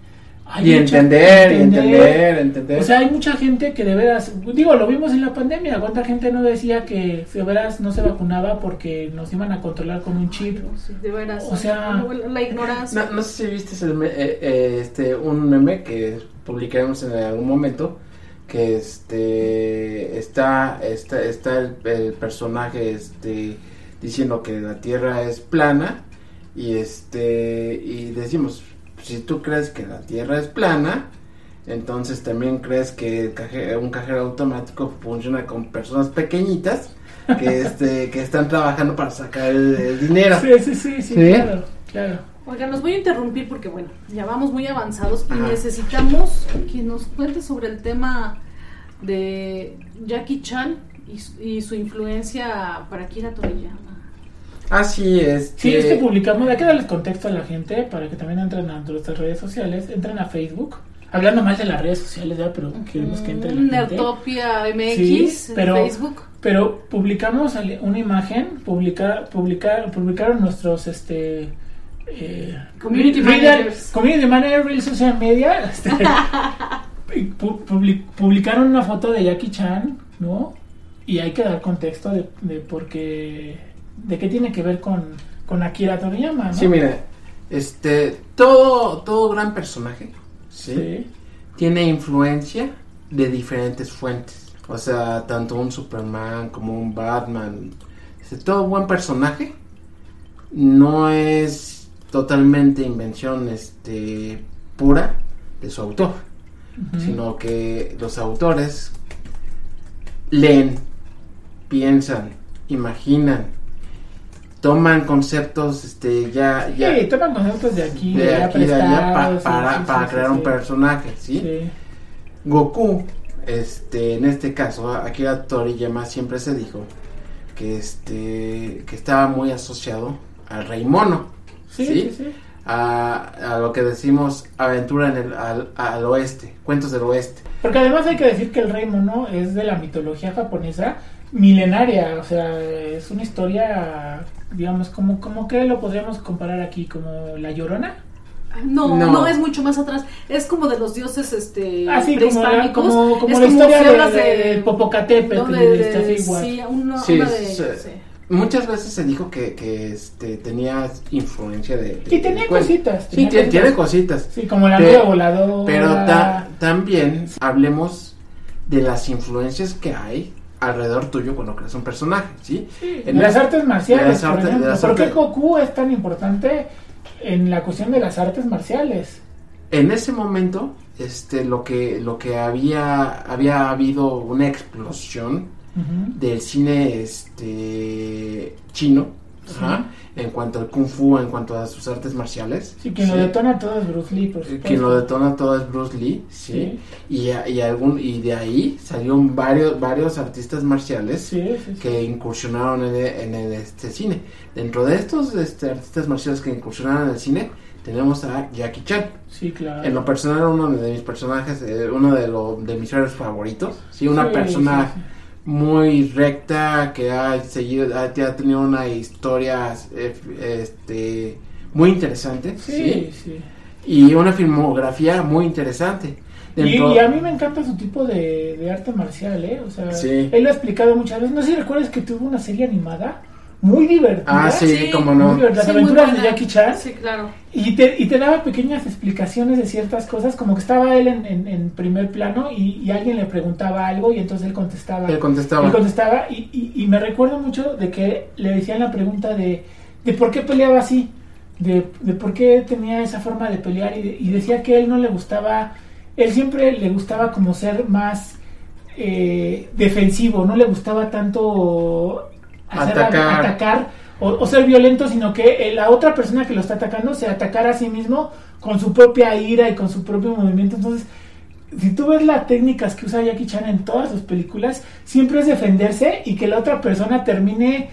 Hay y mucha- entender, y entender, entender. o sea, hay mucha gente que de veras, digo, lo vimos en la pandemia, cuánta gente no decía que de veras no se vacunaba porque nos iban a controlar con un chip. Sí, de veras. O sea- la ignorancia. No, no sé si viste el me- eh, eh, este, un meme que publicaremos en algún momento que este está está, está el, el personaje este diciendo que la tierra es plana y este y decimos si tú crees que la tierra es plana entonces también crees que un cajero automático funciona con personas pequeñitas que este que están trabajando para sacar el, el dinero Sí, sí, sí, sí, ¿Sí? claro, claro. Oigan, los voy a interrumpir porque, bueno, ya vamos muy avanzados y Ajá. necesitamos que nos cuente sobre el tema de Jackie Chan y, su- y su influencia para Kira Toriyama. Así es Sí, es que publicamos, hay que darles contexto a la gente para que también entren a nuestras redes sociales, entren a Facebook, hablando más de las redes sociales, ya, pero queremos que entre la gente. Nerdtopia MX Sí, pero- Facebook. Pero publicamos una imagen, publicar, publicar, publicaron nuestros este eh, Community reader- managers. community manager real social media, este, pu- publicaron una foto de Jackie Chan, ¿no? Y hay que dar contexto de, de por qué, de qué tiene que ver con, con Akira Toriyama, ¿no? Sí, mira, este, todo, todo gran personaje, ¿sí? Sí. Tiene influencia de diferentes fuentes. O sea, tanto un Superman como un Batman. Este, todo buen personaje no es totalmente invención este, pura de su autor, sino que los autores leen, piensan, imaginan, toman conceptos este, ya, ya Sí, toman conceptos de aquí, de, aquí de allá pa- prestados, sí, para, sí, para crear un personaje, ¿sí? Sí. Goku, este, en este caso, Akira Toriyama siempre se dijo que este, que estaba muy asociado al rey mono, Sí, ¿sí? sí, sí. A, a lo que decimos aventura en el, al, al oeste, cuentos del oeste. Porque además hay que decir que el rey mono es de la mitología japonesa milenaria, o sea, es una historia digamos, como, como que lo podríamos comparar aquí, como la llorona. No, No. no, es mucho más atrás. Es como de los dioses este, Así como la, prehispánicos. como, como Es la historia de, de, de Popocatépetl ¿no? y de- de de- Iztaccíhuatl. sí, uno- Sí, una de- sí. Muchas veces se dijo que, que este, tenía influencia de... de- Y tenía cositas. Sí, tenía tiene, tiene cositas. cositas. Sí, como la Pero- voladora. Pero ta- también hablemos de las influencias que hay alrededor tuyo cuando creas un personaje, ¿sí? Sí, En de las el- artes marciales, las por artes- de ejemplo. las ¿Por qué Goku es tan importante en la cuestión de las artes marciales? En ese momento, este, lo que, lo que había, había habido una explosión del cine este chino. Ajá, en cuanto al kung fu, en cuanto a sus artes marciales. Sí, quien lo detona todo es Bruce Lee, por Eh, supuesto. Quien lo detona todo es Bruce Lee, sí. Sí. Y, y algún y de ahí salieron varios varios artistas marciales Sí, que incursionaron en el, en el, este cine. Dentro de estos este, artistas marciales que incursionaron en el cine, tenemos a Jackie Chan. Sí, claro. En lo personal, uno de mis personajes, eh, uno de, lo, de mis héroes favoritos. Sí, una persona. Muy recta que ha seguido, ha, tenido una historia este, muy interesante. Sí, ¿sí? Y una filmografía muy interesante. Y, a mí me encanta su tipo de, de arte marcial, ¿eh? O sea, Sí. él lo ha explicado muchas veces. No sé si recuerdas que tuvo una serie animada muy divertida. Ah, sí, Sí, cómo Muy no. divertida. Las Sí, muy aventuras de. Jackie Chan. Sí, claro. Y te, y te daba pequeñas explicaciones de ciertas cosas, como que estaba él en, en- en primer plano y, y alguien le preguntaba algo y entonces él contestaba. Él contestaba. Él contestaba y, y- y me recuerdo mucho de que le decían la pregunta de, de por qué peleaba así, de, de por qué tenía esa forma de pelear y, de- y decía que él no le gustaba, él siempre le gustaba como ser más eh, defensivo, no le gustaba tanto hacer- Atacar. atacar o, o ser violento, sino que eh, la otra persona que lo está atacando se atacara a sí mismo con su propia ira y con su propio movimiento. Entonces, si tú ves las técnicas que usa Jackie Chan en todas sus películas, siempre es defenderse y que la otra persona termine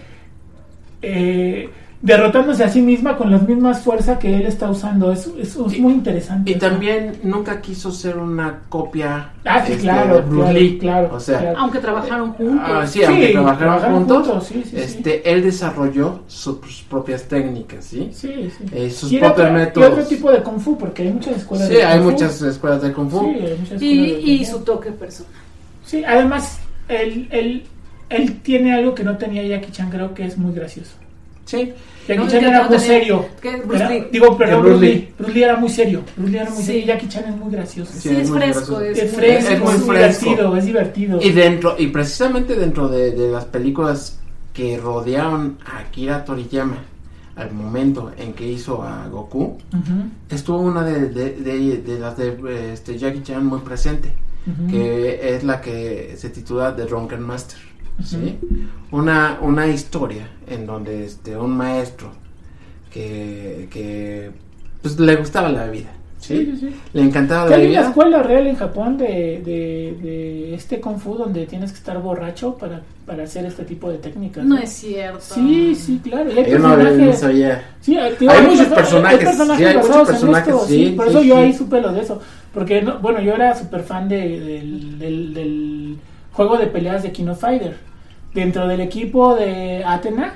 eh, derrotándose a sí misma con la misma fuerza que él está usando. Es, es- es muy interesante. Y eso. también nunca quiso ser una copia Ah, sí, este, claro, de Bruce claro, Lee. claro, o sea, claro. Aunque trabajaron juntos. ah, sí, Sí, aunque trabajaron trabajaron juntos, juntos, sí, sí, sí. este, él desarrolló sus propias técnicas, ¿sí? Sí, sí. Eh, sus Y propios otro- y métodos. otro tipo de kung fu, porque hay muchas escuelas Sí, de hay kung fu. muchas escuelas de kung fu. Sí, hay muchas escuelas de y, y kung fu. su toque personal. Sí, además, él, él, él tiene algo que no tenía Jackie Chan, creo que es muy gracioso. Sí. Jackie No, Chan era muy tenía- serio. que Bruce Era- Lee. digo, perdón, Bruce Lee. Lee. Bruce Lee era muy serio. Bruce Lee era muy Sí. serio. Jackie Chan es muy gracioso. Sí, Sí, es fresco. Es, fresco, es muy es, fresco. divertido, es divertido. Y dentro, y precisamente dentro de, de las películas que rodearon a Akira Toriyama al momento en que hizo a Goku, estuvo una de, de, de- de las de este, Jackie Chan muy presente, que es la que se titula The Drunken Master. ¿Sí? Una, una historia en donde este, un maestro que, que pues, le gustaba la vida. ¿sí? Sí, sí. Le encantaba la hay una vida. escuela real en Japón de, de, de este Kung Fu donde tienes que estar borracho para, para hacer este tipo de técnicas. No es cierto. Sí, sí, claro. y hay Yo no, no sabía. Sí, hay, digo, Hay hay muchos perso- personajes, hay personajes sí, hay muchos personajes, esto, sí, Por sí, eso yo ahí supe lo de eso. Porque, no, bueno, yo era súper fan de, del, del, del juego de peleas de Kino Fighter. Dentro del equipo de Athena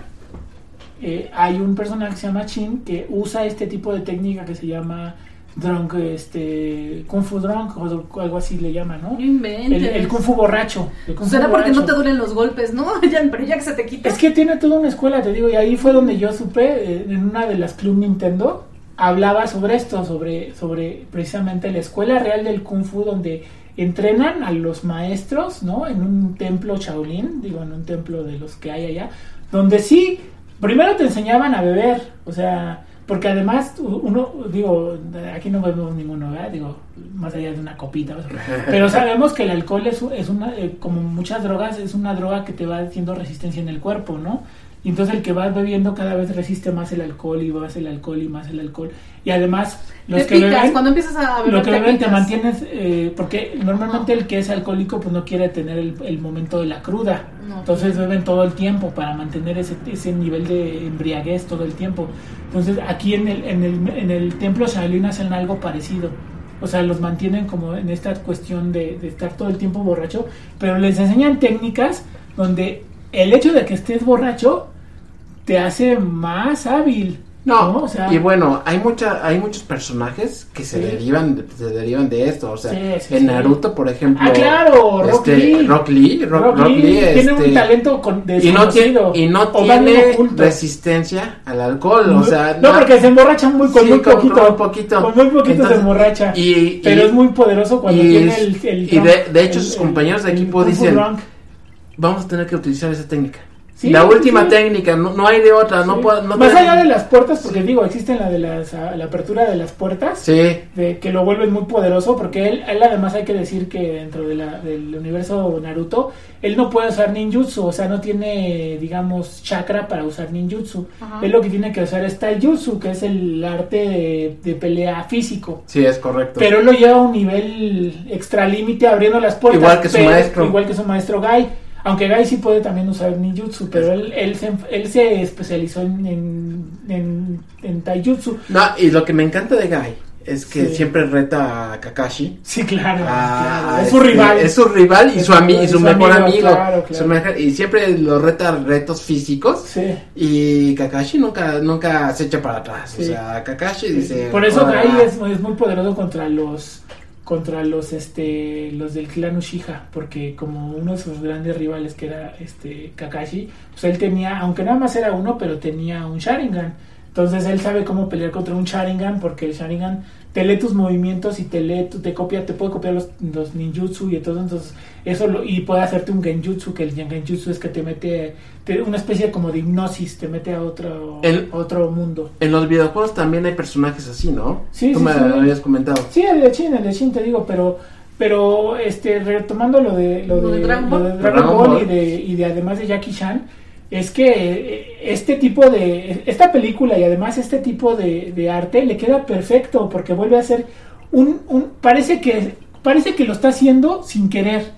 eh, hay un personaje que se llama Chin que usa este tipo de técnica que se llama drunk, este, Kung Fu drunk o algo así le llaman, ¿no? Inventes. El, el Kung Fu borracho. Kung Fu Será porque no te duelen los golpes, ¿no? Ya, pero ya que se te quita. Es que tiene toda una escuela, te digo, y ahí fue donde yo supe, eh, en una de las Club Nintendo, hablaba sobre esto, sobre, sobre precisamente la escuela real del Kung Fu, donde entrenan a los maestros, ¿no? En un templo Shaolin, digo, en un templo de los que hay allá, donde sí, primero te enseñaban a beber, o sea, porque además uno, digo, aquí no vemos ninguno, ¿verdad? Digo, más allá de una copita, pero sabemos que el alcohol es, es una, eh, como muchas drogas, es una droga que te va haciendo resistencia en el cuerpo, ¿no? Y entonces el que vas bebiendo cada vez resiste más el alcohol y más el alcohol y más el alcohol. Y además, los te que picas. beben, Cuando empiezas a beber, lo que te beben te mantienes, eh, porque normalmente el que es alcohólico pues no quiere tener el, el momento de la cruda. No. Entonces beben todo el tiempo para mantener ese, ese nivel de embriaguez todo el tiempo. Entonces aquí en el, en el, en el templo Shaolin hacen algo parecido. O sea, los mantienen como en esta cuestión de, de estar todo el tiempo borracho, pero les enseñan técnicas donde el hecho de que estés borracho te hace más hábil. No, ¿no? O sea, y bueno, hay mucha, hay muchos personajes que se Sí. derivan, de- se derivan de esto, o sea, Sí, sí, en sí. Naruto, por ejemplo, Ah, claro, Rock este, Lee. Rock Lee, Rock, Rock Rock Lee Lee, tiene este, un talento con, y no tiene, desconocido, y no tiene resistencia al alcohol, o sea, no, porque se emborracha muy con Sí, muy poquito. con muy poquito. Con muy poquito Entonces, se emborracha. y- pero y- es muy poderoso cuando y tiene el, el y de- hecho el- sus el- compañeros de equipo dicen, drunk. Vamos a tener que utilizar esa técnica. Sí, la última sí. técnica, no, no hay de otra, no puedo, no Más allá de las puertas, porque digo, existe la de las, a- la apertura de las puertas, Sí, de que lo vuelven muy poderoso, porque él, él además hay que decir que dentro de la, del universo Naruto, él no puede usar ninjutsu, o sea, no tiene, digamos, chakra para usar ninjutsu. Ajá. Él lo que tiene que usar es taijutsu, que es el arte de, de pelea físico. sí, es correcto. Pero él lo lleva a un nivel extralímite abriendo las puertas. Igual que su pero- maestro. Igual que su maestro Gai. Aunque Gai sí puede también usar ninjutsu, pero él, él, se, él se especializó en, en, en, en taijutsu. No, y lo que me encanta de Guy es que Sí. siempre reta a Kakashi. Sí, claro. a- claro. a Es su este, rival. Es su rival y Es su, ami- y su su mejor amigo, amigo. claro, claro. Su mejor- y siempre lo reta retos físicos. Sí. Y Kakashi nunca, nunca se echa para atrás. Sí. O sea, Kakashi dice. Por eso "Ahora Gai va". es, es muy poderoso contra los contra los este los del clan Uchiha porque como uno de sus grandes rivales que era este Kakashi pues él tenía aunque nada más era uno pero tenía un Sharingan. Entonces él sabe cómo pelear contra un Sharingan porque el Sharingan te lee tus movimientos y te lee tu- te copia te puede copiar los, los ninjutsu y todo entonces eso lo, y puede hacerte un genjutsu que el genjutsu es que te mete te- una especie como de hipnosis te mete a otro El- otro mundo En los videojuegos también hay personajes así, ¿no? Sí, Tú sí, me sí. lo habías comentado. Sí, el de Chin, el de Chin te digo, pero pero este retomando lo de lo, Lo de, de Dragon lo Ball. de Dragon Dragon Ball, Ball. y de y de además de Jackie Chan es que eh, este tipo de esta película y además este tipo de, de arte le queda perfecto porque vuelve a ser un, un parece que parece que lo está haciendo sin querer.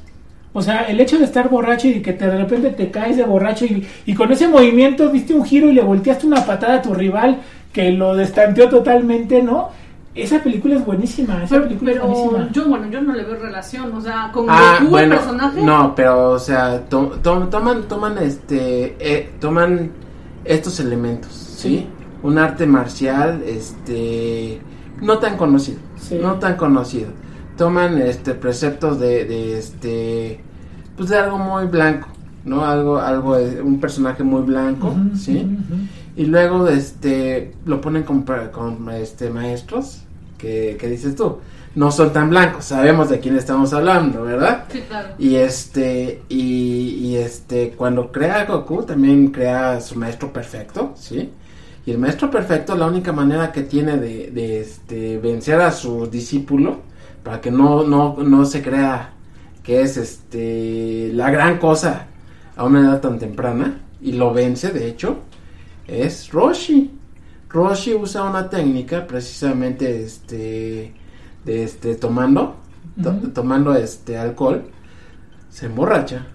O sea, el hecho de estar borracho y que te- de repente te caes de borracho y, y con ese movimiento diste un giro y le volteaste una patada a tu rival que lo destanteó totalmente, ¿no? Esa película es buenísima, esa Pero, película es pero buenísima. yo, bueno, yo no le veo relación, o sea, con Ah, Goku, bueno, el personaje. no, pero o sea, to- to- toman, toman este, eh, toman estos elementos, ¿sí? Sí. Un arte marcial, este, no tan conocido, Sí. no tan conocido. Toman este preceptos de, de este, pues de algo muy blanco, ¿no? Algo, algo, eh, un personaje muy blanco, Ujú, ¿sí? ujú, ujú. Y luego este lo ponen con, con este maestros que, que dices tú, no son tan blancos, sabemos de quién estamos hablando, ¿verdad? Sí, claro. Y este y, y este cuando crea a Goku también crea su maestro perfecto, ¿sí? Y el maestro perfecto la única manera que tiene de, de, este vencer a su discípulo para que no no no se crea que es este la gran cosa a una edad tan temprana y lo vence de hecho es Roshi. Roshi usa una técnica precisamente este de este tomando to- tomando este alcohol se emborracha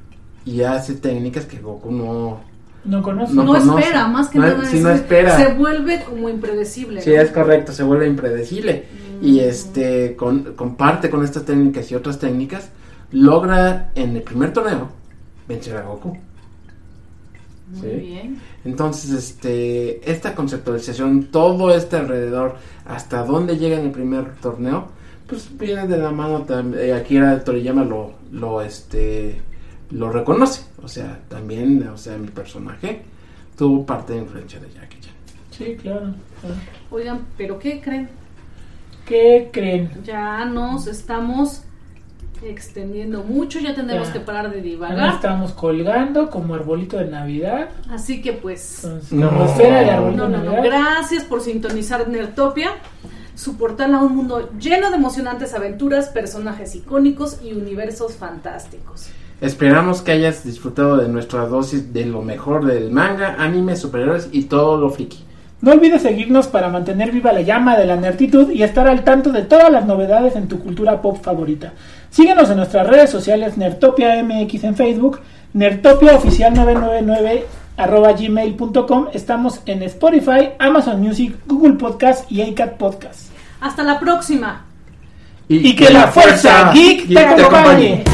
y hace técnicas que Goku no No conozco. No No, conoce. espera, más que No, nada. es- no espera. Se vuelve como impredecible. Sí, ¿no? es correcto, se vuelve impredecible. Y Mm. este, con, comparte con estas técnicas y otras técnicas, logra en el primer torneo vencer a Goku. Muy Sí. bien. Entonces, este, esta conceptualización, todo este alrededor, hasta dónde llega en el primer torneo, pues viene de la mano también, Akira Toriyama lo, lo, este, lo reconoce. O sea, también, o sea, mi personaje tuvo parte de influencia de Jackie Chan. Sí, claro, claro. Oigan, ¿pero qué creen? ¿Qué creen? Ya nos estamos extendiendo mucho, ya tendremos Ya. que parar de divagar. estamos colgando como arbolito de Navidad. Así que pues... Entonces, No. de arbolito No, no, de no. Gracias por sintonizar Nertopia, su portal a un mundo lleno de emocionantes aventuras, personajes icónicos y universos fantásticos. Esperamos que hayas disfrutado de nuestra dosis de lo mejor del manga, anime, superhéroes y todo lo friki. No olvides seguirnos para mantener viva la llama de la nertitud y estar al tanto de todas las novedades en tu cultura pop favorita. Síguenos en nuestras redes sociales Nertopia MX en Facebook, Nertopia Oficial 999 arroba gmail.com. Estamos en Spotify, Amazon Music, Google Podcast y iCat Podcast. Hasta la próxima. Y que la fuerza geek te acompañe.